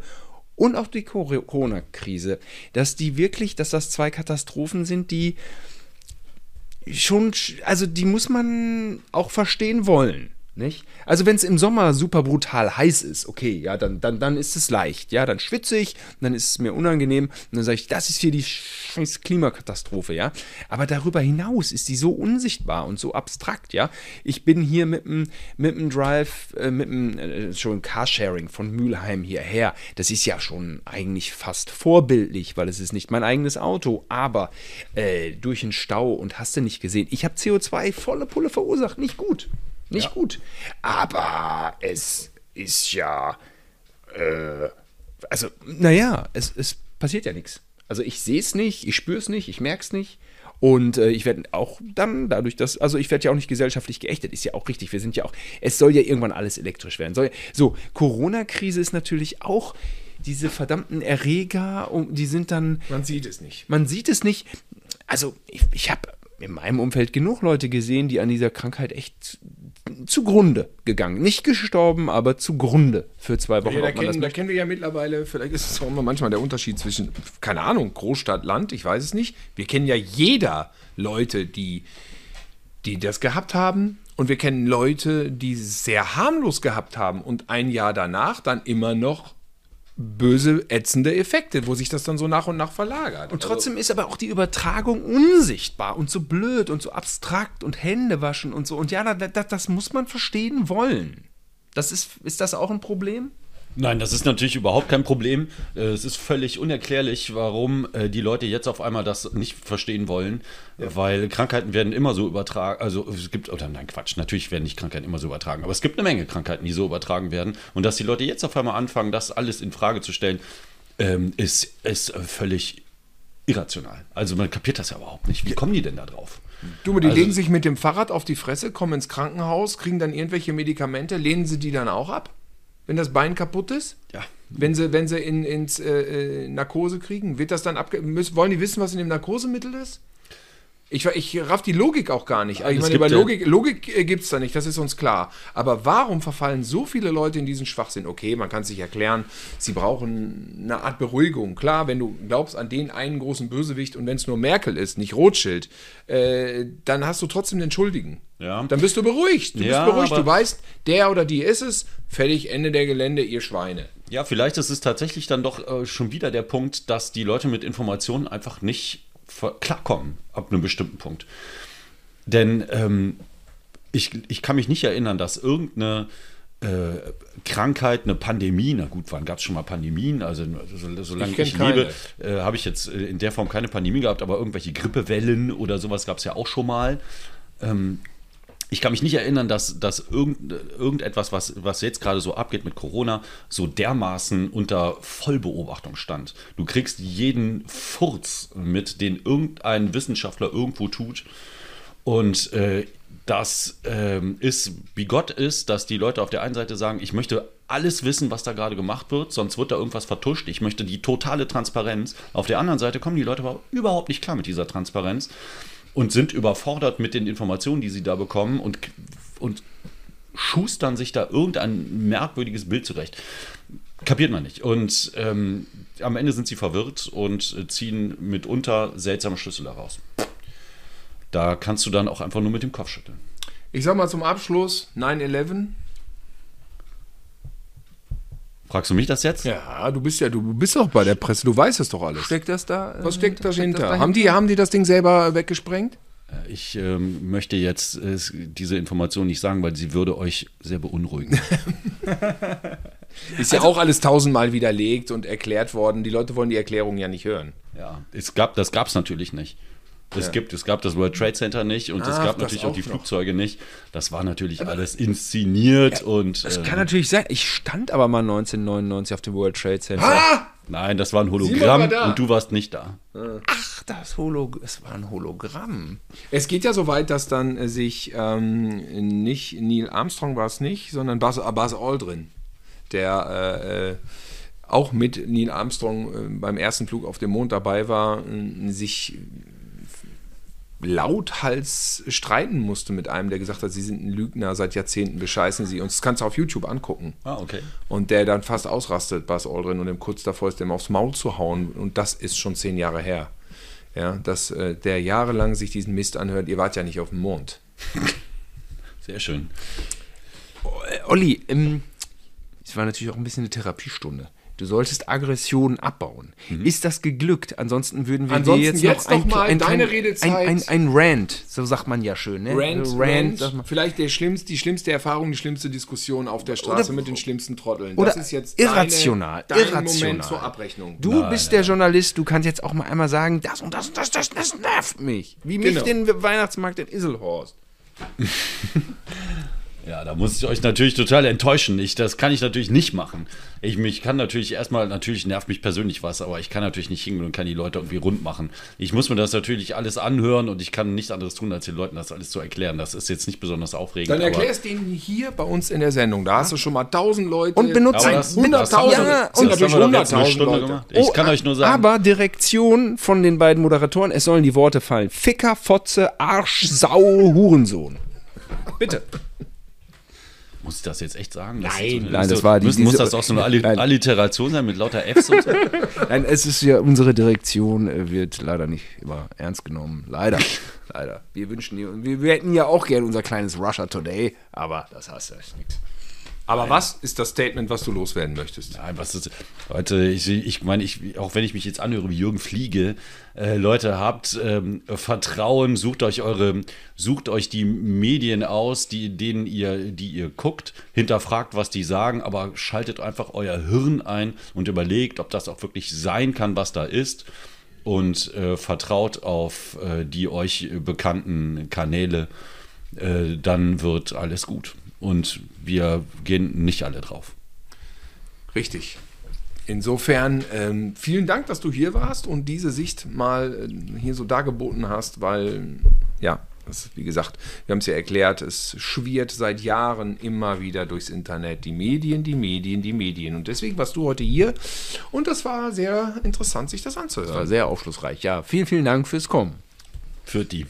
und auch die Cor- Corona-Krise, dass die wirklich, dass das zwei Katastrophen sind, die schon, sch- also die muss man auch verstehen wollen. Nicht? Also wenn es im Sommer super brutal heiß ist, okay, ja, dann, dann, dann ist es leicht, ja, dann schwitze ich, dann ist es mir unangenehm und dann sage ich, das ist hier die scheiß Klimakatastrophe, ja. Aber darüber hinaus ist die so unsichtbar und so abstrakt, ja. Ich bin hier mit dem mit Drive, äh, mit dem äh, schon Carsharing von Mülheim hierher. Das ist ja schon eigentlich fast vorbildlich, weil es ist nicht mein eigenes Auto, aber äh, durch den Stau und hast du nicht gesehen. Ich habe CO2 volle Pulle verursacht, nicht gut. Nicht gut. Aber es ist ja. Äh, also, naja, es, es passiert ja nichts. Also, ich sehe es nicht, ich spüre es nicht, ich merke es nicht. Und äh, ich werde auch dann dadurch, dass, also ich werde ja auch nicht gesellschaftlich geächtet, ist ja auch richtig. Wir sind ja auch, es soll ja irgendwann alles elektrisch werden. Soll ja, so, Corona-Krise ist natürlich auch diese verdammten Erreger, die sind dann, Man sieht es nicht. man sieht es nicht. Also, ich, ich habe in meinem Umfeld genug Leute gesehen, die an dieser Krankheit echt zugrunde gegangen. Nicht gestorben, aber zugrunde für zwei Wochen. Ja, da, kennen, da kennen wir ja mittlerweile, vielleicht ist es auch immer manchmal der Unterschied zwischen, keine Ahnung, Großstadt, Land, ich weiß es nicht. Wir kennen ja jeder Leute, die, die das gehabt haben. Und wir kennen Leute, die es sehr harmlos gehabt haben und ein Jahr danach dann immer noch böse, ätzende Effekte, wo sich das dann so nach und nach verlagert. Und trotzdem ist aber auch die Übertragung unsichtbar und so blöd und so abstrakt und Hände waschen und so. Und ja, da, da, das muss man verstehen wollen. Das ist, ist das auch ein Problem? Nein, das ist natürlich überhaupt kein Problem. Äh, Es ist völlig unerklärlich, warum äh, die Leute jetzt auf einmal das nicht verstehen wollen, weil Krankheiten werden immer so übertragen. Also es gibt, oder nein, Quatsch, natürlich werden nicht Krankheiten immer so übertragen, aber es gibt eine Menge Krankheiten, die so übertragen werden. Und dass die Leute jetzt auf einmal anfangen, das alles in Frage zu stellen, ähm, ist, ist äh, völlig irrational. Also man kapiert das ja überhaupt nicht. Wie kommen die denn da drauf? Du, die Also- legen sich mit dem Fahrrad auf die Fresse, kommen ins Krankenhaus, kriegen dann irgendwelche Medikamente, lehnen sie die dann auch ab, wenn das Bein kaputt ist? Ja. Wenn sie, wenn sie in, ins äh, äh, Narkose kriegen, wird das dann abge... Müssen, wollen die wissen, was in dem Narkosemittel ist? Ich, ich raff die Logik auch gar nicht. Ich meine, über Logik, Logik äh, gibt es da nicht, das ist uns klar. Aber warum verfallen so viele Leute in diesen Schwachsinn? Okay, man kann sich erklären, sie brauchen eine Art Beruhigung. Klar, wenn du glaubst an den einen großen Bösewicht und wenn es nur Merkel ist, nicht Rothschild, äh, dann hast du trotzdem den Schuldigen. Ja. Dann bist du beruhigt. Du Ja, bist beruhigt. Du weißt, der oder die ist es. Fertig, Ende der Gelände, ihr Schweine. Ja, vielleicht ist es tatsächlich dann doch äh, schon wieder der Punkt, dass die Leute mit Informationen einfach nicht klarkommen ab einem bestimmten Punkt. Denn ähm, ich, ich kann mich nicht erinnern, dass irgendeine äh, Krankheit, eine Pandemie, na gut, wann gab es schon mal Pandemien? Also so, solange Ich ich, lebe, äh, habe ich jetzt in der Form keine Pandemie gehabt, aber irgendwelche Grippewellen oder sowas gab es ja auch schon mal. Ähm, ich kann mich nicht erinnern, dass, dass irgend, irgendetwas, was, was jetzt gerade so abgeht mit Corona, so dermaßen unter Vollbeobachtung stand. Du kriegst jeden Furz mit, den irgendein Wissenschaftler irgendwo tut. Und äh, das ähm, ist, wie Gott ist, dass die Leute auf der einen Seite sagen, ich möchte alles wissen, was da gerade gemacht wird, sonst wird da irgendwas vertuscht. Ich möchte die totale Transparenz. Auf der anderen Seite kommen die Leute aber überhaupt nicht klar mit dieser Transparenz und sind überfordert mit den Informationen, die sie da bekommen und, und schustern sich da irgendein merkwürdiges Bild zurecht. Kapiert man nicht. Und ähm, am Ende sind sie verwirrt und äh, ziehen mitunter seltsame Schlüssel daraus. Da kannst du dann auch einfach nur mit dem Kopf schütteln. Ich sag mal zum Abschluss: 9-11. Fragst du mich das jetzt? Ja, du bist ja, du bist doch bei der Presse, du weißt es doch alles. Steckt das da? Was äh, steckt dahinter? dahinter? haben, die, haben die das Ding selber weggesprengt? Ich ähm, möchte jetzt äh, diese Information nicht sagen, weil sie würde euch sehr beunruhigen. Ist ja auch alles tausendmal widerlegt und erklärt worden. Die Leute wollen die Erklärung ja nicht hören. ja, es gab, das gab es natürlich nicht. Es, gibt, es gab das World Trade Center nicht und es Ach, gab natürlich auch auch die noch. Flugzeuge nicht. Das war natürlich alles inszeniert und Das äh, kann natürlich sein. Ich stand aber mal 1999 auf dem World Trade Center. nein, das war ein Hologramm war und du warst nicht da. Ach, das Holo es war ein Hologramm. Es geht ja so weit, dass dann äh, sich ähm, nicht Neil Armstrong war es nicht, sondern Buzz, äh, Buzz Aldrin, der äh, äh, auch mit Neil Armstrong äh, beim ersten Flug auf dem Mond dabei war, äh, sich lauthals streiten musste mit einem, der gesagt hat, sie sind ein Lügner, seit Jahrzehnten bescheißen sie. Und das kannst du auf YouTube angucken. Ah, okay. Und der dann fast ausrastet, Buzz Aldrin, und ihm kurz davor ist, dem aufs Maul zu hauen. Und das ist schon zehn Jahre her. Ja, dass äh, der jahrelang sich diesen Mist anhört, ihr wart ja nicht auf dem Mond. Sehr schön. Äh, Olli, ähm, es war natürlich auch ein bisschen eine Therapiestunde. Du solltest Aggressionen abbauen. Ist das geglückt? Ansonsten würden wir Ansonsten dir jetzt, jetzt noch doch mal ein, deine ein, Redezeit. Ein, ein, ein Rant, so sagt man ja schön. Ne? Rant, So Rant, man. vielleicht der schlimmste, die schlimmste Erfahrung, die schlimmste Diskussion auf der Straße Oder- mit den schlimmsten Trotteln. Das ist jetzt irrational, Deine, dein irrational. Moment zur Abrechnung. Du bist der Journalist, du kannst jetzt auch mal einmal sagen, das und das und das, das, das nervt mich. Wie mich Genau. den Weihnachtsmarkt in Iselhorst. Ja, da muss ich euch natürlich total enttäuschen. Ich, das kann ich natürlich nicht machen. Ich mich kann natürlich erstmal, natürlich nervt mich persönlich was, aber ich kann natürlich nicht hingehen und kann die Leute irgendwie rund machen. Ich muss mir das natürlich alles anhören und ich kann nichts anderes tun, als den Leuten das alles zu erklären. Das ist jetzt nicht besonders aufregend. Dann erklärst du ihn hier bei uns in der Sendung. Da hast du schon mal tausend Leute. Und benutzt hunderttausend. Ja, und- natürlich wir doch jetzt eine 100.000 Stunde Leute. gemacht. Ich kann euch nur sagen, Aber Direktion von den beiden Moderatoren, es sollen die Worte fallen. Ficker, Fotze, Arsch, Sau, Hurensohn. Bitte. Muss ich das jetzt echt sagen? Das Nein, ist so- nein, das so- war die- muss, muss diese- das auch so eine Alli- Nein. Alliteration sein mit lauter Fs und so? Nein, es ist ja, unsere Direktion äh, wird leider nicht immer ernst genommen. Leider. leider. Wir wünschen dir, wir, wir hätten ja auch gern unser kleines Russia Today, aber das du echt nichts. Aber was ist das Statement, was du loswerden möchtest? Nein, was ist, Leute, ich, ich meine, ich, auch wenn ich mich jetzt anhöre wie Jürgen Fliege, äh, Leute, habt ähm, Vertrauen, sucht euch eure, sucht euch die Medien aus, die, denen ihr, die ihr guckt, hinterfragt, was die sagen, aber schaltet einfach euer Hirn ein und überlegt, ob das auch wirklich sein kann, was da ist. Und äh, vertraut auf äh, die euch bekannten Kanäle, äh, dann wird alles gut. Und wir gehen nicht alle drauf. Richtig. Insofern ähm, vielen Dank, dass du hier warst und diese Sicht mal äh, hier so dargeboten hast, weil ja, Das, wie gesagt, wir haben es ja erklärt, es schwirrt seit Jahren immer wieder durchs Internet. Die Medien, die Medien, die Medien. Und deswegen warst du heute hier und das war sehr interessant, sich das anzuhören. War sehr aufschlussreich. Ja, vielen, vielen Dank fürs Kommen. Für die.